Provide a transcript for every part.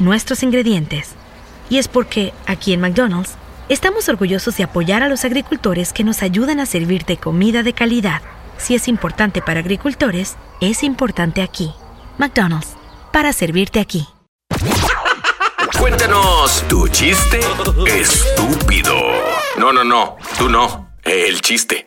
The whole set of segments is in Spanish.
nuestros ingredientes. Y es porque, aquí en McDonald's, estamos orgullosos de apoyar a los agricultores que nos ayudan a servirte comida de calidad. Si es importante para agricultores, es importante aquí. McDonald's, para servirte aquí. Cuéntanos tu chiste estúpido. No, no, no, tú no. El chiste.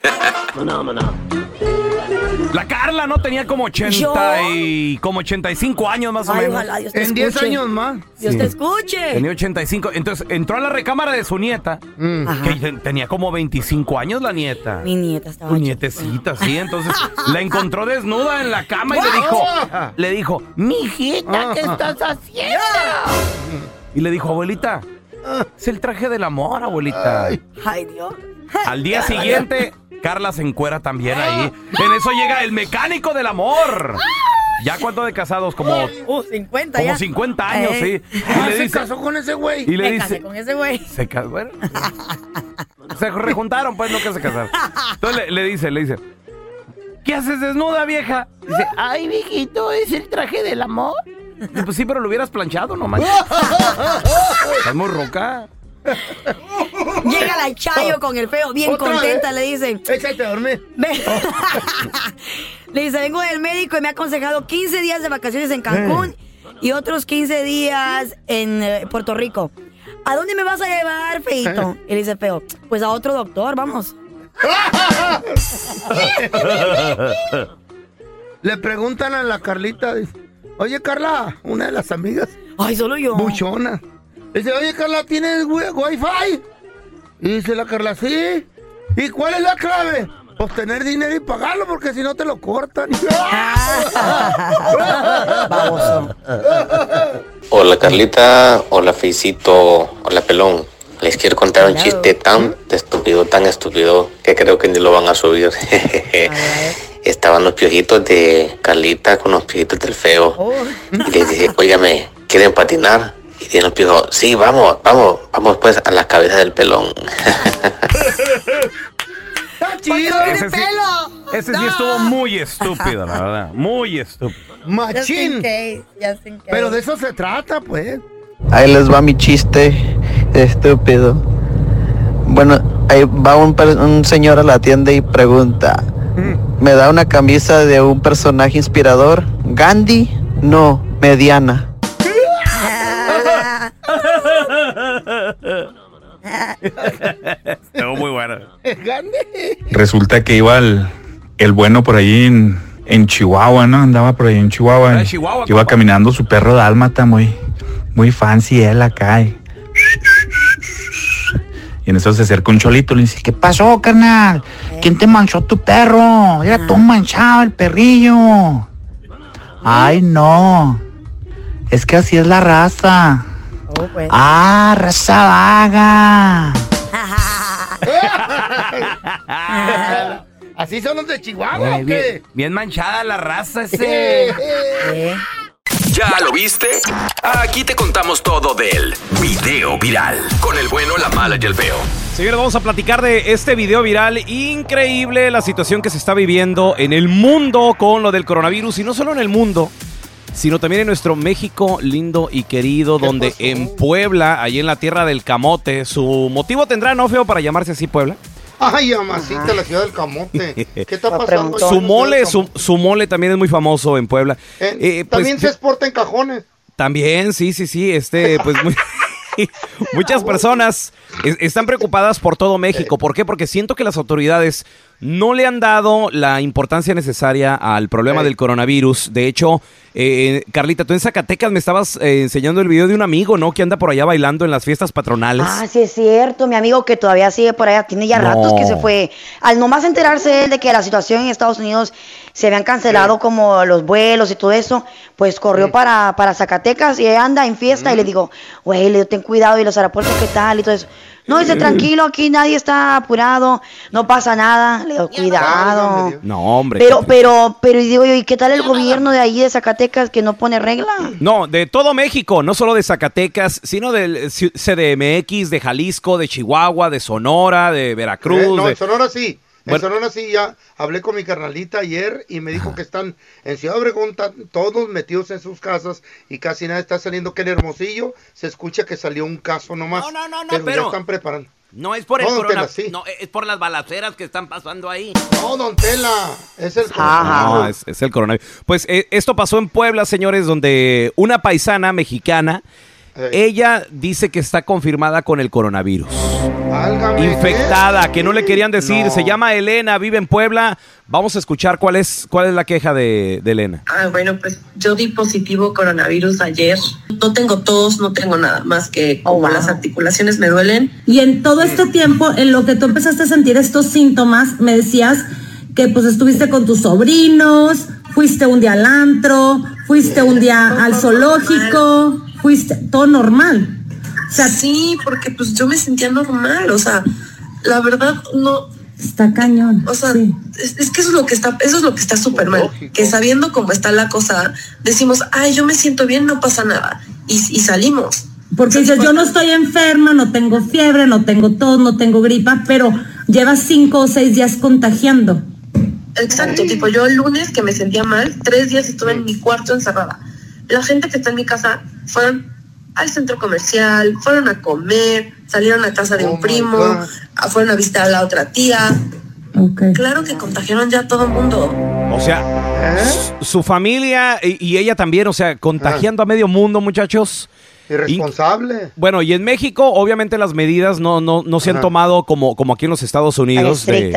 La Carla no tenía como 80 y como 85 años más o Ay, menos. ojalá Dios te En 10 escuche. años más. Dios te escuche. Tenía 85. Entonces entró a la recámara de su nieta, Ajá. que ten- tenía como 25 años la nieta. Mi nieta estaba Su chiquita. nietecita, sí. Entonces la encontró desnuda en la cama y le dijo, le dijo, mijita, ¿qué estás haciendo? Y le dijo, abuelita, es el traje del amor, abuelita. Ay, Dios. Al día siguiente, Carla se encuera también ahí. En eso llega el mecánico del amor. ¿Ya cuánto de casados? Como, Uh, 50 como ya. 50 años, Eh, sí. Ah, Y le se dice, casó con ese güey. y le Me casé con ese güey. se casó, bueno. Se rejuntaron, pues, no que se casaron. Entonces le, le dice, le dice, ¿qué haces desnuda, vieja? Dice, ay, viejito, es el traje del amor. Pues sí, pero lo hubieras planchado, no manches. Estás muy roca. Llega la Chayo con el feo, bien contenta, vez. le dicen. Échate a dormir. Le dice, vengo del médico y me ha aconsejado 15 días de vacaciones en Cancún y otros 15 días en eh, Puerto Rico. ¿A dónde me vas a llevar, feito? Y le dice feo, pues a otro doctor, vamos. Le preguntan a la Carlita, dice, oye Carla, una de las amigas, Ay, solo yo. buchona. Dice, oye Carla, ¿tienes wi- wifi? Y dice la Carla, sí. ¿Y cuál es la clave? Pues tener dinero y pagarlo, porque si no te lo cortan. Hola Carlita, hola Feicito, hola Pelón. Les quiero contar un chiste tan estúpido, tan estúpido, que creo que ni lo van a subir. Estaban los piojitos de Carlita con los piojitos del feo. Oh. Y les dije, óigame, ¿quieren patinar? Y piojos, sí, vamos, vamos, vamos pues a la cabeza del pelón. ¡Está ¿Por qué chido! Ese sí- estuvo muy estúpido, la verdad. Muy estúpido. Machín. case. Pero de eso se trata, pues. Ahí les va mi chiste estúpido. Bueno, ahí va un, per- un señor a la tienda y pregunta, ¿me da una camisa de un personaje inspirador? ¿Gandhi? No, mediana. Estuvo muy bueno. Grande. Resulta que iba el, el bueno por ahí en, en Chihuahua, ¿no? Andaba por ahí en Chihuahua. Ah, en Chihuahua, iba compa. caminando su perro dálmata, muy, muy fancy él acá. Y, y en eso se acerca un cholito y le dice, ¿qué pasó, carnal? ¿Quién te manchó tu perro? Era todo manchado el perrillo. Ay, no. Es que así es la raza. Oh, pues. Ah, raza vaga. Así son los de Chihuahua, ¿o Bien, qué? bien manchada la raza ese. Eh. ¿Ya lo viste? Aquí te contamos todo del video viral. Con el bueno, la mala y el feo. Señores, vamos a platicar de este video viral. Increíble la situación que se está viviendo en el mundo con lo del coronavirus. Y no solo en el mundo, sino también en nuestro México lindo y querido, donde en Puebla, ahí en la tierra del camote, su motivo tendrá, ¿no, feo, para llamarse así Puebla? Ay, amacita, la ciudad del camote. ¿Qué está pasando? Su mole, su, su mole también es muy famoso en Puebla. Eh, Eh, pues, También se exporta en cajones. También, sí, sí, sí, este, pues muy- muchas personas es- están preocupadas por todo México. ¿Por qué? Porque siento que las autoridades no le han dado la importancia necesaria al problema del coronavirus. De hecho, eh, Carlita, tú en Zacatecas me estabas eh, enseñando el video de un amigo, ¿no? Que anda por allá bailando en las fiestas patronales. Ah, sí es cierto, mi amigo que todavía sigue por allá, tiene ya No. ratos que se fue. Al nomás enterarse él de que la situación en Estados Unidos se habían cancelado como los vuelos y todo eso, pues corrió para, para Zacatecas y anda en fiesta y le digo, güey, ten cuidado y los aeropuertos qué tal y todo eso. No, dice, tranquilo, aquí nadie está apurado, no pasa nada. Le digo, cuidado. No, hombre. Pero, ¿qué- pero, pero, y digo yo, ¿y qué tal el gobierno de ahí de Zacatecas que no pone regla? No, de todo México, no solo de Zacatecas, sino del eh, CDMX, de Jalisco, de Chihuahua, de Sonora, de Veracruz. Eh, no, de- en Sonora sí. En Bueno. Sonora sí, ya hablé con mi carnalita ayer y me dijo que están en Ciudad Obregón todos metidos en sus casas y casi nada está saliendo. Que en Hermosillo se escucha que salió un caso nomás. No, no, no, pero, ya pero- están preparando. No es por el No, don corona, Tela, sí. no, es por las balaceras que están pasando ahí. No, don Tela, es el No, es, es el coronavirus. Pues eh, esto pasó en Puebla, señores, donde una paisana mexicana, ella dice que está confirmada con el coronavirus. Válgame, Infectada, que no le querían decir. Se llama Elena, vive en Puebla. Vamos a escuchar cuál es, cuál es la queja de, de Elena. Ah, bueno, pues yo di positivo coronavirus ayer. No tengo tos, no tengo nada más que como las articulaciones me duelen. Y en todo este tiempo, en lo que tú empezaste a sentir estos síntomas, me decías que pues estuviste con tus sobrinos, fuiste un día al antro, fuiste un día al zoológico, fuiste todo normal. sí, porque pues yo me sentía normal, o sea, la verdad no. Está cañón. O sea, es, es que eso es lo que está, eso es lo que está súper mal. Que sabiendo cómo está la cosa, decimos, ay, yo me siento bien, no pasa nada. Y, y salimos. Porque dices, yo no estoy enferma, no tengo fiebre, no tengo tos, no tengo gripa, pero llevas cinco o seis días contagiando. Exacto, tipo yo el lunes que me sentía mal, tres días estuve en mi cuarto encerrada. La gente que está en mi casa fueron al centro comercial, fueron a comer, salieron a casa de un primo, a- fueron a visitar a la otra tía. Claro que contagiaron ya a todo el mundo. O sea, su, su familia y, y ella también, o sea, contagiando a medio mundo, muchachos. Irresponsable. Bueno, y en México, obviamente las medidas no, no, no se han Ajá. tomado como, como aquí en los Estados Unidos. de-.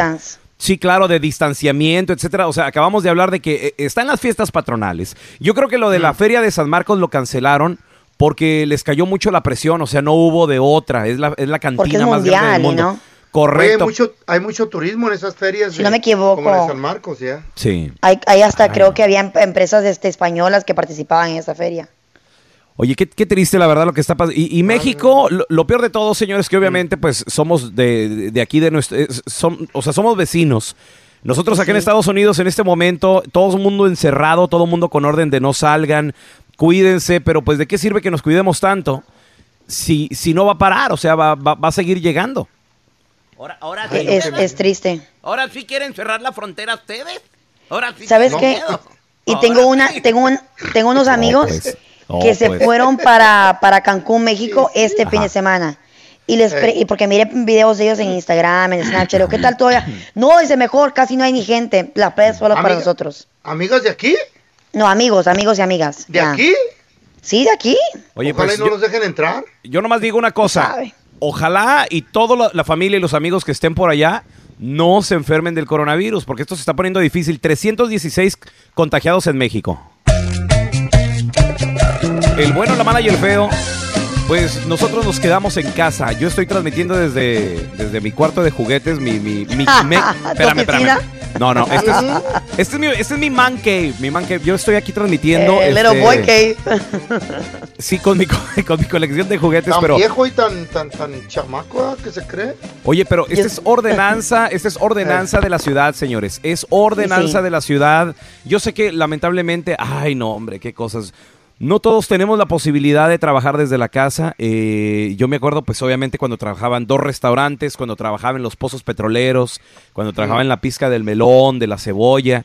Sí, claro, de distanciamiento, etcétera. O sea, acabamos de hablar de que eh, están las fiestas patronales. Yo creo que lo de la Feria de San Marcos lo cancelaron porque les cayó mucho la presión, o sea, no hubo de otra. Es la, es la cantina Porque es más grande mundial, del ¿y mundo. no? Oye, Correcto. hay, mucho, hay mucho turismo en esas ferias. Si no me equivoco. Como de San Marcos, ya. Sí. Hay, hay hasta, creo que había em- empresas este, españolas que participaban en esa feria. Oye, qué, qué triste la verdad lo que está pasando. Y, y México, lo, lo peor de todo, señores, que obviamente pues somos de, de- aquí, de nuestro, es- son- o sea, somos vecinos. Nosotros acá en. Estados Unidos en este momento, todo el mundo encerrado, todo el mundo con orden de no salgan, cuídense, pero pues de qué sirve que nos cuidemos tanto si, si no va a parar, o sea, va, va- va a seguir llegando. Ahora, ahora sí. Es, es triste. Ahora sí quieren cerrar la frontera ustedes. Ahora sí. ¿Sabes no qué? Y tengo una, tengo un, tengo unos amigos pues. Que se pues. fueron para, para Cancún, México, este fin de semana. Y les pre- y porque miré videos de ellos en Instagram, en Snapchat, ¿qué tal todavía? No, dice mejor, casi no hay ni gente. La playa es solo para nosotros. ¿Amigas de aquí? No, amigos, amigos y amigas. ¿De ya. aquí? Sí, de aquí. Oye, Ojalá pues y no yo- nos dejen entrar. Yo nomás digo una cosa. Ojalá y toda la, la familia y los amigos que estén por allá no se enfermen del coronavirus, porque esto se está poniendo difícil. 316 contagiados en México. El bueno, la mala y el feo. Pues nosotros nos quedamos en casa. Yo estoy transmitiendo desde, desde mi cuarto de juguetes, mi... mi, mi- me- espérame, espérame. No, no, este es, este es mi, este es mi man cave, mi man cave. Yo estoy aquí transmitiendo... Eh, little este, boy cave. Sí, con mi, co- con mi colección de juguetes, Tan pero... viejo y tan, tan, tan chamaco ¿ah? que se cree. Oye, pero esta es ordenanza, esta es ordenanza de la ciudad, señores. Es ordenanza Sí. de la ciudad. Yo sé que lamentablemente, ay no, hombre, qué cosas. No todos tenemos la posibilidad de trabajar desde la casa. Eh, yo me acuerdo, pues obviamente, cuando trabajaba en dos restaurantes, cuando trabajaba en los pozos petroleros, cuando trabajaba en la pizca del melón, de la cebolla.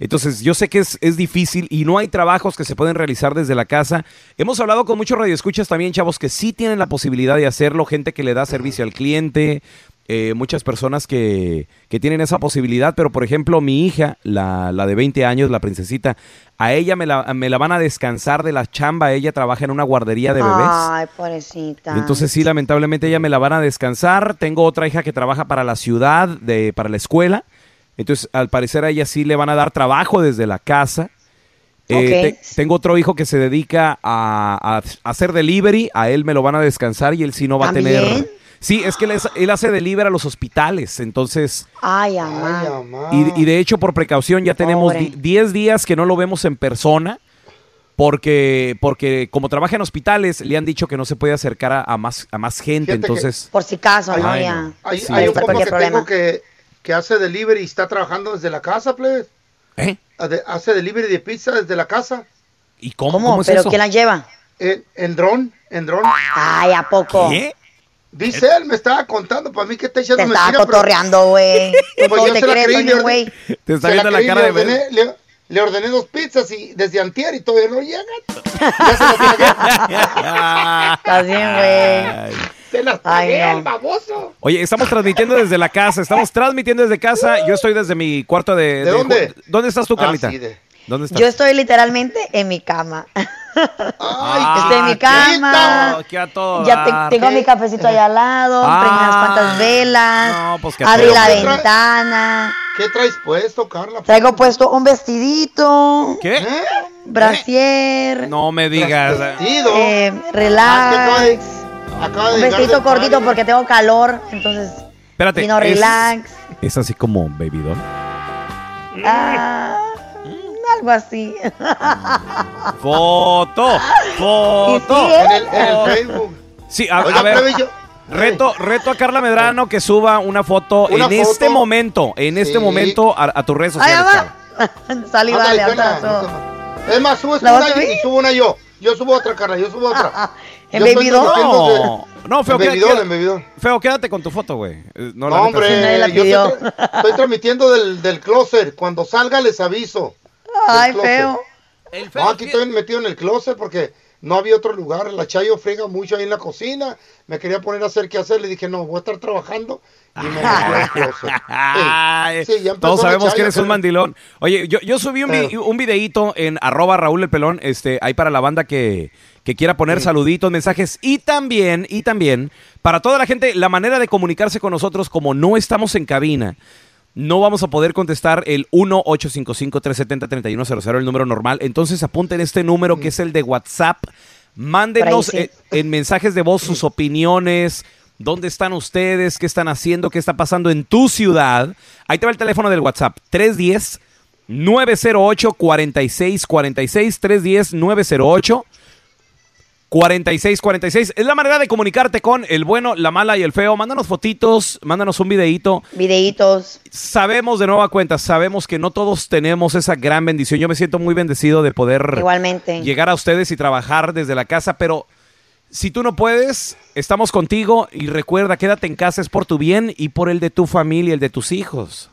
Entonces, yo sé que es, es difícil y no hay trabajos que se pueden realizar desde la casa. Hemos hablado con muchos radioescuchas también, chavos, que sí tienen la posibilidad de hacerlo, gente que le da servicio al cliente, eh, muchas personas que, que tienen esa posibilidad, pero por ejemplo, mi hija, la, la de 20 años, la princesita, a ella me la, me la van a descansar de la chamba, ella trabaja en una guardería de bebés. Ay, pobrecita. Entonces sí, lamentablemente ella me la van a descansar. Tengo otra hija que trabaja para la ciudad, de, para la escuela. Entonces, al parecer a ella sí le van a dar trabajo desde la casa. Eh, te- tengo otro hijo que se dedica a, a hacer delivery. A él me lo van a descansar y él sí no va a tener... Sí, es que él, es- él hace delivery a los hospitales. Entonces, Ay, amá. y, y de hecho por precaución ya tenemos Pobre. di- 10 días que no lo vemos en persona. Porque, porque como trabaja en hospitales, le han dicho que no se puede acercar a, a más, a más gente. Fíjate que- Entonces, Por si acaso, ¿no? Ay, no. Hay, Sí. hay un cualquier que problema. tengo que, que hace delivery y está trabajando desde la casa, plebes. ¿Eh? Hace- Hace delivery de pizza desde la casa. ¿Y cómo, ¿Cómo? cómo es ¿Pero eso? quién la lleva? En, en dron, en dron. Ay, ¿a poco? ¿Qué? Dice él, me estaba contando para mí que está echando Te estaba mentira, cotorreando, güey. Pues yo te se la creí, güey. Te está se viendo la creí, cara le de ordené, le, le ordené dos pizzas y desde antier y todavía no llegan. Ya se las. Estás bien, güey. Se las Ay, no. el baboso. Oye, estamos transmitiendo desde la casa. Estamos transmitiendo desde casa. Yo estoy desde mi cuarto de. ¿De dónde? ¿Dónde estás tú, Ah, Carlita? sí, de- ¿Dónde estás? Yo estoy literalmente en mi cama. Ah, estoy en mi cama. Aquí a todo Ya te- tengo mi cafecito allá al lado, Ah. prendí unas cuantas velas, No, pues qué abrí feo. la ¿Qué ventana, ¿Qué traes puesto, Carla? traigo puesto un vestidito, ¿Qué? ¿Eh? brasier, No me digas. Vestido. eh, Ah, relax, acaba de, acaba de un vestidito cortito porque tengo calor, entonces Espérate. vino es- relax, Es así como baby doll. ah, algo así. Foto. Foto. En el, en el Facebook. Sí, a, ver. yo- Reto, reto a Carla Medrano que suba una foto Una en este momento, en este momento a, a tus redes Ahí sociales. Salí, vale, Es más, subes ¿La vas una y subo una yo. Yo subo otra, Carla, yo subo otra. ¿En de- No, no, feo, Doll. feo, quédate con tu foto, güey. No, No, hombre, yo estoy, estoy transmitiendo del, del closet. Cuando salga les aviso. Ay, feo. El No, aquí estoy metido en el closet porque no había otro lugar. La Chayo friega mucho ahí en la cocina. Me quería poner a hacer qué hacer. Le dije, no, voy a estar trabajando. Y me metí al closet. Ay, Sí, ya todos sabemos que eres un mandilón. Oye, yo, yo subí un, vi- un videíto en arroba Raúl el Pelón, este, ahí para la banda que, que quiera poner saluditos, mensajes y también, y también, para toda la gente, la manera de comunicarse con nosotros como no estamos en cabina. No vamos a poder contestar el 1-855-370-3100, el número normal. Entonces apunten este número que es el de WhatsApp. Mándenos Por ahí eh, en mensajes de voz sus opiniones. ¿Dónde están ustedes? ¿Qué están haciendo? ¿Qué está pasando en tu ciudad? Ahí te va el teléfono del WhatsApp. 310 908 4646 310 908 4646 es la manera de comunicarte con el bueno, la mala y el feo. Mándanos fotitos, mándanos un videíto. Videitos. Sabemos de nueva cuenta, sabemos que no todos tenemos esa gran bendición. Yo me siento muy bendecido de poder Igualmente. llegar a ustedes y trabajar desde la casa, pero si tú no puedes, estamos contigo y recuerda, quédate en casa, es por tu bien y por el de tu familia, el de tus hijos.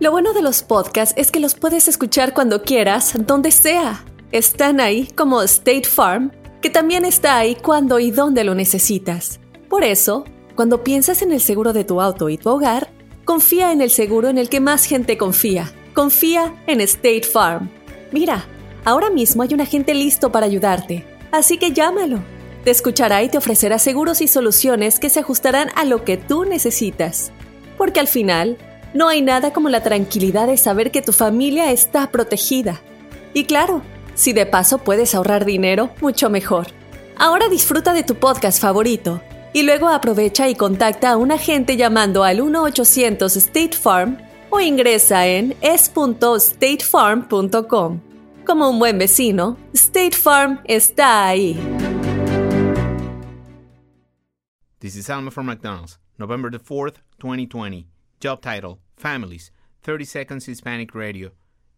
Lo bueno de los podcasts es que los puedes escuchar cuando quieras, donde sea. Están ahí como State Farm, que también está ahí cuando y donde lo necesitas. Por eso, cuando piensas en el seguro de tu auto y tu hogar, confía en el seguro en el que más gente confía. Confía en State Farm. Mira, ahora mismo hay un agente listo para ayudarte, así que llámalo. Te escuchará y te ofrecerá seguros y soluciones que se ajustarán a lo que tú necesitas. Porque al final, no hay nada como la tranquilidad de saber que tu familia está protegida. Y claro, si de paso puedes ahorrar dinero, mucho mejor. Ahora disfruta de tu podcast favorito y luego aprovecha y contacta a un agente llamando al 1-800 State Farm o ingresa en es.statefarm.com. Como un buen vecino, State Farm está ahí. This is Alma from McDonald's, November the 4th, 2020. Job title Families, 30 Seconds Hispanic Radio.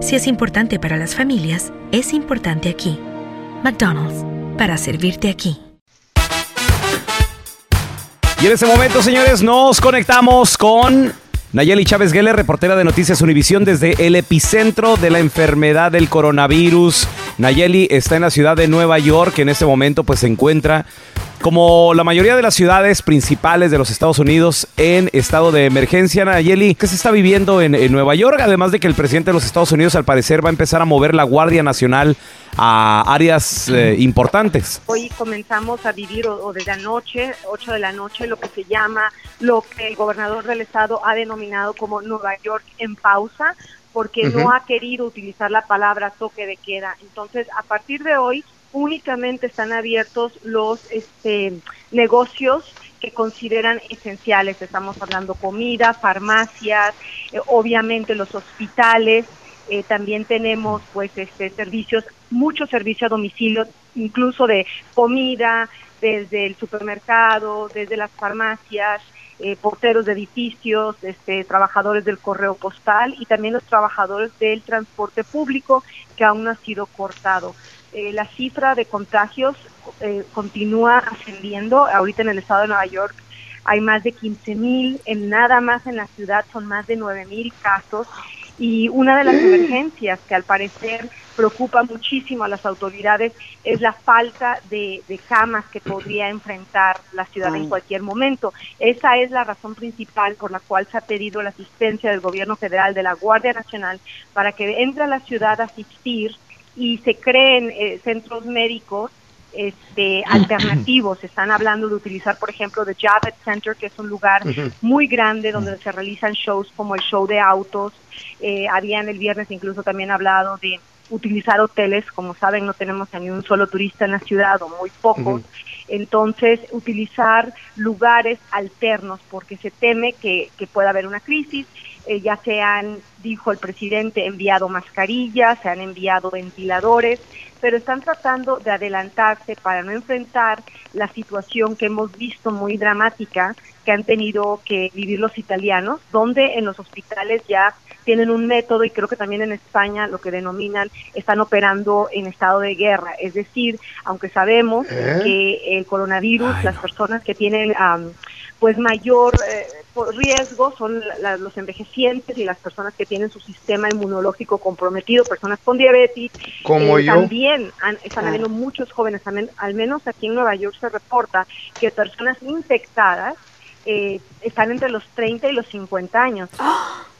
Si es importante para las familias, es importante aquí. McDonald's, para servirte aquí. Y en este momento, señores, nos conectamos con Nayeli Chávez Geller, reportera de Noticias Univisión desde el epicentro de la enfermedad del coronavirus. Nayeli está en la ciudad de Nueva York, en este momento pues se encuentra como la mayoría de las ciudades principales de los Estados Unidos en estado de emergencia. Nayeli, ¿qué se está viviendo en, Nueva York? Además de que el presidente de los Estados Unidos al parecer va a empezar a mover la Guardia Nacional a áreas eh, importantes. Hoy comenzamos a vivir, o, o desde anoche, 8 de la noche, lo que se llama, lo que el gobernador del estado ha denominado como Nueva York en pausa, porque no ha querido utilizar la palabra toque de queda. Entonces, a partir de hoy, únicamente están abiertos los este, negocios que consideran esenciales. Estamos hablando comida, farmacias, eh, obviamente los hospitales. Eh, también tenemos pues este servicios, muchos servicios a domicilio, incluso de comida, desde el supermercado, desde las farmacias, eh, porteros de edificios, este, trabajadores del correo postal y también los trabajadores del transporte público que aún no ha sido cortado. Eh, la cifra de contagios eh, continúa ascendiendo. Ahorita en el estado de Nueva York hay más de 15 mil, en nada más en la ciudad son más de 9 mil casos. Y una de las emergencias que al parecer preocupa muchísimo a las autoridades es la falta de, de camas que podría enfrentar la ciudad en Ay. cualquier momento. Esa es la razón principal por la cual se ha pedido la asistencia del gobierno federal, de la Guardia Nacional, para que entre a la ciudad a asistir y se creen eh, centros médicos este, alternativos. Están hablando de utilizar, por ejemplo, The Javits Center, que es un lugar muy grande donde se realizan shows como el show de autos. Eh, habían el viernes incluso también hablado de utilizar hoteles. Como saben, no tenemos a ni un solo turista en la ciudad o muy pocos. Entonces, utilizar lugares alternos porque se teme que, que pueda haber una crisis. Eh, ya se han, dijo el presidente, enviado mascarillas, se han enviado ventiladores, pero están tratando de adelantarse para no enfrentar la situación que hemos visto muy dramática que han tenido que vivir los italianos, donde en los hospitales ya tienen un método y creo que también en España lo que denominan están operando en estado de guerra, es decir, aunque sabemos ¿Eh? que el coronavirus, las personas que tienen am, pues mayor eh, riesgo son la- la- los envejecientes y las personas que tienen su sistema inmunológico comprometido, personas con diabetes. Como Eh, yo. También han- están Ah. habiendo muchos jóvenes, también, al menos aquí en Nueva York se reporta que personas infectadas eh, están entre los 30 y los 50 años.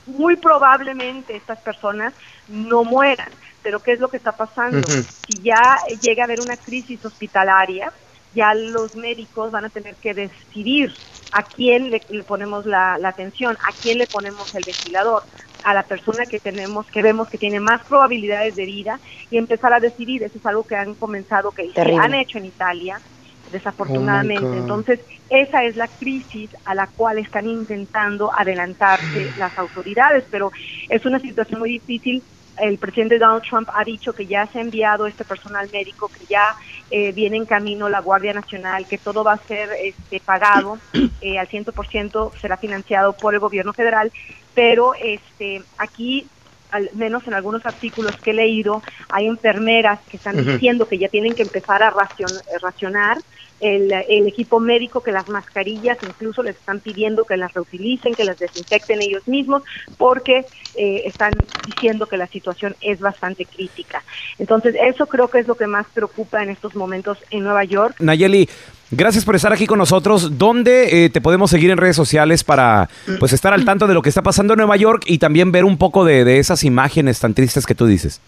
Muy probablemente estas personas no mueran, pero ¿qué es lo que está pasando? Si ya llega a haber una crisis hospitalaria, ya los médicos van a tener que decidir a quién le, le ponemos la, la atención, a quién le ponemos el ventilador, a la persona que tenemos, que vemos que tiene más probabilidades de vida y empezar a decidir. Eso es algo que han comenzado, que han hecho en Italia, desafortunadamente. Oh God. Entonces, esa es la crisis a la cual están intentando adelantarse las autoridades, pero es una situación muy difícil. El presidente Donald Trump ha dicho que ya se ha enviado este personal médico, que ya eh, viene en camino la Guardia Nacional, que todo va a ser este, pagado eh, al 100%, será financiado por el gobierno federal, pero este, aquí al menos en algunos artículos que he leído, hay enfermeras que están diciendo que ya tienen que empezar a racion- eh, racionar el, el equipo médico, que las mascarillas incluso les están pidiendo que las reutilicen, que las desinfecten ellos mismos, porque eh, están diciendo que la situación es bastante crítica. Entonces, eso creo que es lo que más preocupa en estos momentos en Nueva York. Nayeli, gracias por estar aquí con nosotros. ¿Dónde eh, te podemos seguir en redes sociales para pues estar al tanto de lo que está pasando en Nueva York y también ver un poco de, de esas imágenes tan tristes que tú dices?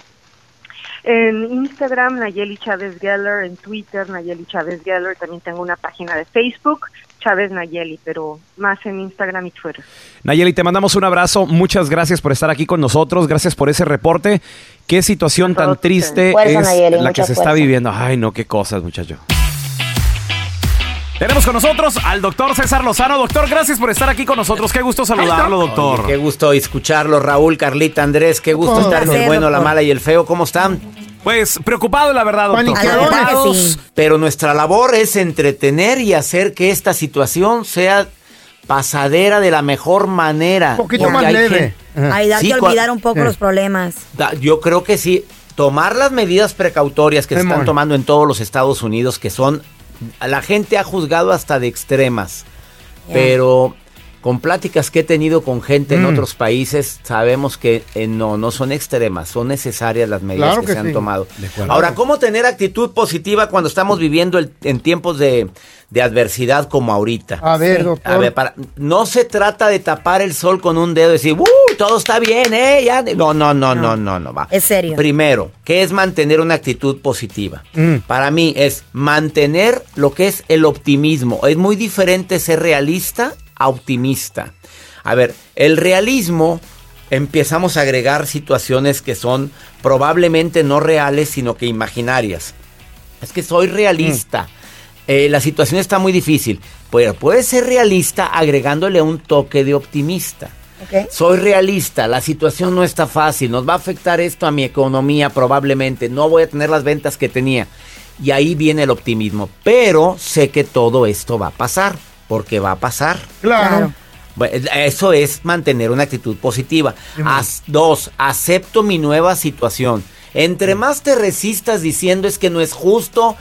En Instagram, Nayeli Chávez Geller, en Twitter, Nayeli Chávez Geller, también tengo una página de Facebook, Chávez Nayeli, pero más en Instagram y Twitter. Nayeli, te mandamos un abrazo. Muchas gracias por estar aquí con nosotros. Gracias por ese reporte. Qué situación tan triste Fuerza, es Nayeli, la que se está viviendo. Ay, no, qué cosas, muchacho. Tenemos con nosotros al doctor César Lozano. Doctor, gracias por estar aquí con nosotros. Qué gusto saludarlo, doctor. Oye, qué gusto escucharlo, Raúl, Carlita, Andrés. Qué gusto Un estar en el bueno, la mala y el feo. ¿Cómo están? Pues preocupado, la verdad, doctor. Preocupados, Pero nuestra labor es entretener y hacer que esta situación sea pasadera de la mejor manera. poquito Porque más hay leve. gente- Ayudarte Sí, a cua- olvidar un poco Eh. los problemas. Da- Yo creo que sí. Tomar las medidas precautorias que se están tomando en todos los Estados Unidos, que son. La gente ha juzgado hasta de extremas. Pero con pláticas que he tenido con gente en Mm. otros países, sabemos que eh, no, no son extremas, son necesarias las medidas Claro que, que se han tomado. Ahora, ¿cómo tener actitud positiva cuando estamos viviendo el- en tiempos de, de adversidad como ahorita? A ver, doctor. A ver, para- no se trata de tapar el sol con un dedo y decir, ¡Uh! Todo está bien, ¿eh? Ya- No, no, no, no, no, no, va. Es serio. Primero, ¿qué es mantener una actitud positiva? Para mí es mantener lo que es el optimismo. Es muy diferente ser realista a optimista. A ver, el realismo empezamos a agregar situaciones que son probablemente no reales, sino que imaginarias. Es que soy realista. Eh, la situación está muy difícil. Pero puedes ser realista agregándole un toque de optimista. Soy realista, la situación no está fácil, nos va a afectar esto a mi economía probablemente, no voy a tener las ventas que tenía. Y ahí viene el optimismo, pero sé que todo esto va a pasar, porque va a pasar. Claro. Bueno, Eso es mantener una actitud positiva. As- dos, acepto mi nueva situación. Entre más te resistas diciendo es que no es justo,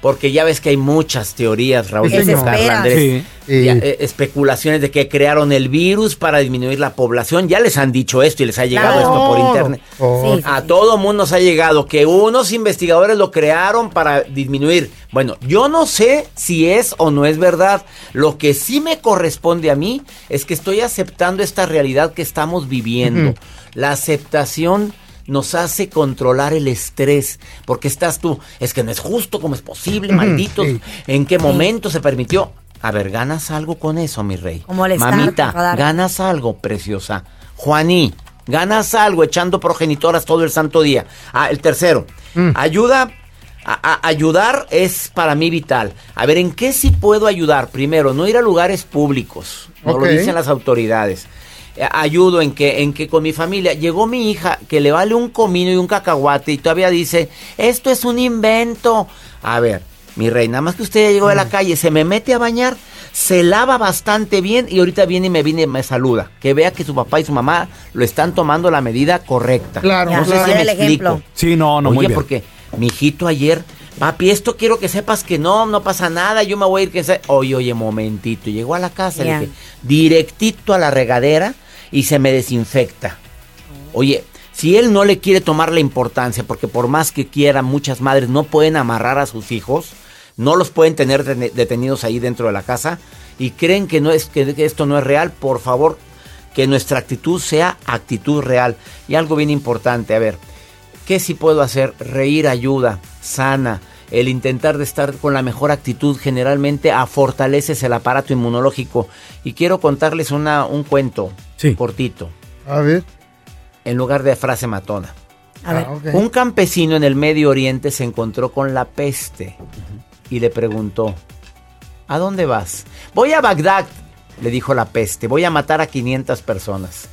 porque ya ves que hay muchas teorías, Raúl, Sí, y señor. Carla Andrés, Sí. ya, eh, especulaciones de que crearon el virus para disminuir la población. Ya les han dicho esto y les ha llegado Claro. esto por internet. Oh. Sí, sí, a todo mundo nos ha llegado que unos investigadores lo crearon para disminuir. Bueno, yo no sé si es o no es verdad. Lo que sí me corresponde a mí es que estoy aceptando esta realidad que estamos viviendo. La aceptación nos hace controlar el estrés, porque estás tú, es que no es justo, ¿cómo es posible, malditos? sí. ¿En qué momento se permitió? A ver, ganas algo con eso, mi rey. Como molestar, Mamita, ganas algo, preciosa. Juaní, ganas algo echando progenitoras todo el santo día. Ah, el tercero, ayuda. a- a- ayudar es para mí vital. A ver, ¿en qué sí puedo ayudar? Primero, no ir a lugares públicos. No lo dicen las autoridades. Eh, Ayudo en que, en que con mi familia llegó mi hija que le vale un comino y un cacahuate y todavía dice, esto es un invento. A ver, mi rey, nada más que usted ya llegó de la calle, se me mete a bañar, se lava bastante bien y ahorita viene y me viene y me saluda. Que vea que su papá y su mamá lo están tomando la medida correcta. Claro, no sé claro. si me El explico. ejemplo. Sí, no, no, Oye, muy bien. porque mi hijito ayer, papi, esto quiero que sepas que no, no pasa nada, yo me voy a ir, que se... Oye, oye, momentito, llegó a la casa, le dije, directito a la regadera y se me desinfecta. Oye, si él no le quiere tomar la importancia, porque por más que quiera, muchas madres no pueden amarrar a sus hijos, no los pueden tener detenidos ahí dentro de la casa y creen que no es que que esto no es real, por favor, que nuestra actitud sea actitud real. Y algo bien importante, a ver, ¿qué sí puedo hacer? Reír ayuda, sana. El intentar de estar con la mejor actitud generalmente a fortaleces el aparato inmunológico. Y quiero contarles una, un cuento cortito. A ver. En lugar de frase matona. A ver. Ah. Un campesino en el Medio Oriente se encontró con la peste y le preguntó, ¿a dónde vas? Voy a Bagdad, le dijo la peste, voy a matar a 500 personas.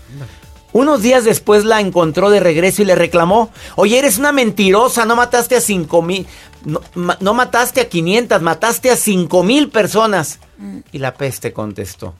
Unos días después la encontró de regreso y le reclamó, oye, eres una mentirosa, no mataste a 5 mil, no, ma- no mataste a 500, mataste a 5 mil personas. Y la peste contestó,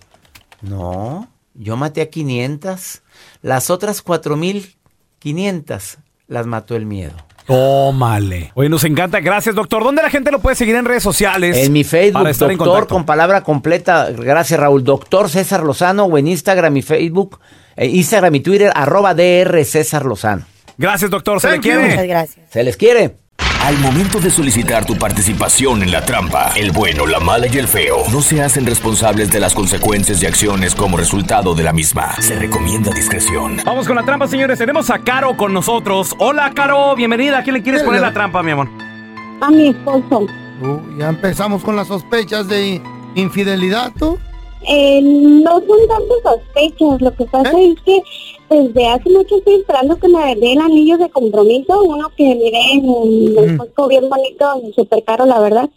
no, yo maté a 500, las otras 4500 las mató el miedo. Tómale. Oye, nos encanta. Gracias, doctor. ¿Dónde la gente lo puede seguir en redes sociales? En mi Facebook, para estar en doctor, con palabra completa. Gracias, Raúl. Doctor César Lozano o en Instagram y Facebook, Instagram y Twitter, arroba DR César Lozano. Gracias, doctor. Se le Thank you. quiere. Muchas gracias. Se les quiere. Al momento de solicitar tu participación en la trampa, el bueno, la mala y el feo no se hacen responsables de las consecuencias y acciones como resultado de la misma. Se recomienda discreción. Vamos con la trampa, señores. Tenemos a Caro con nosotros. Hola, Caro. Bienvenida. ¿A quién le quieres poner la trampa, mi amor? A mi esposo. ya empezamos con las sospechas de ¿Infidelidad tú? Eh, no son tantas sospechas, lo que pasa ¿Eh? es que desde hace mucho estoy esperando que me den anillos de compromiso, uno que miré en el Costco bien bonito, súper caro la verdad,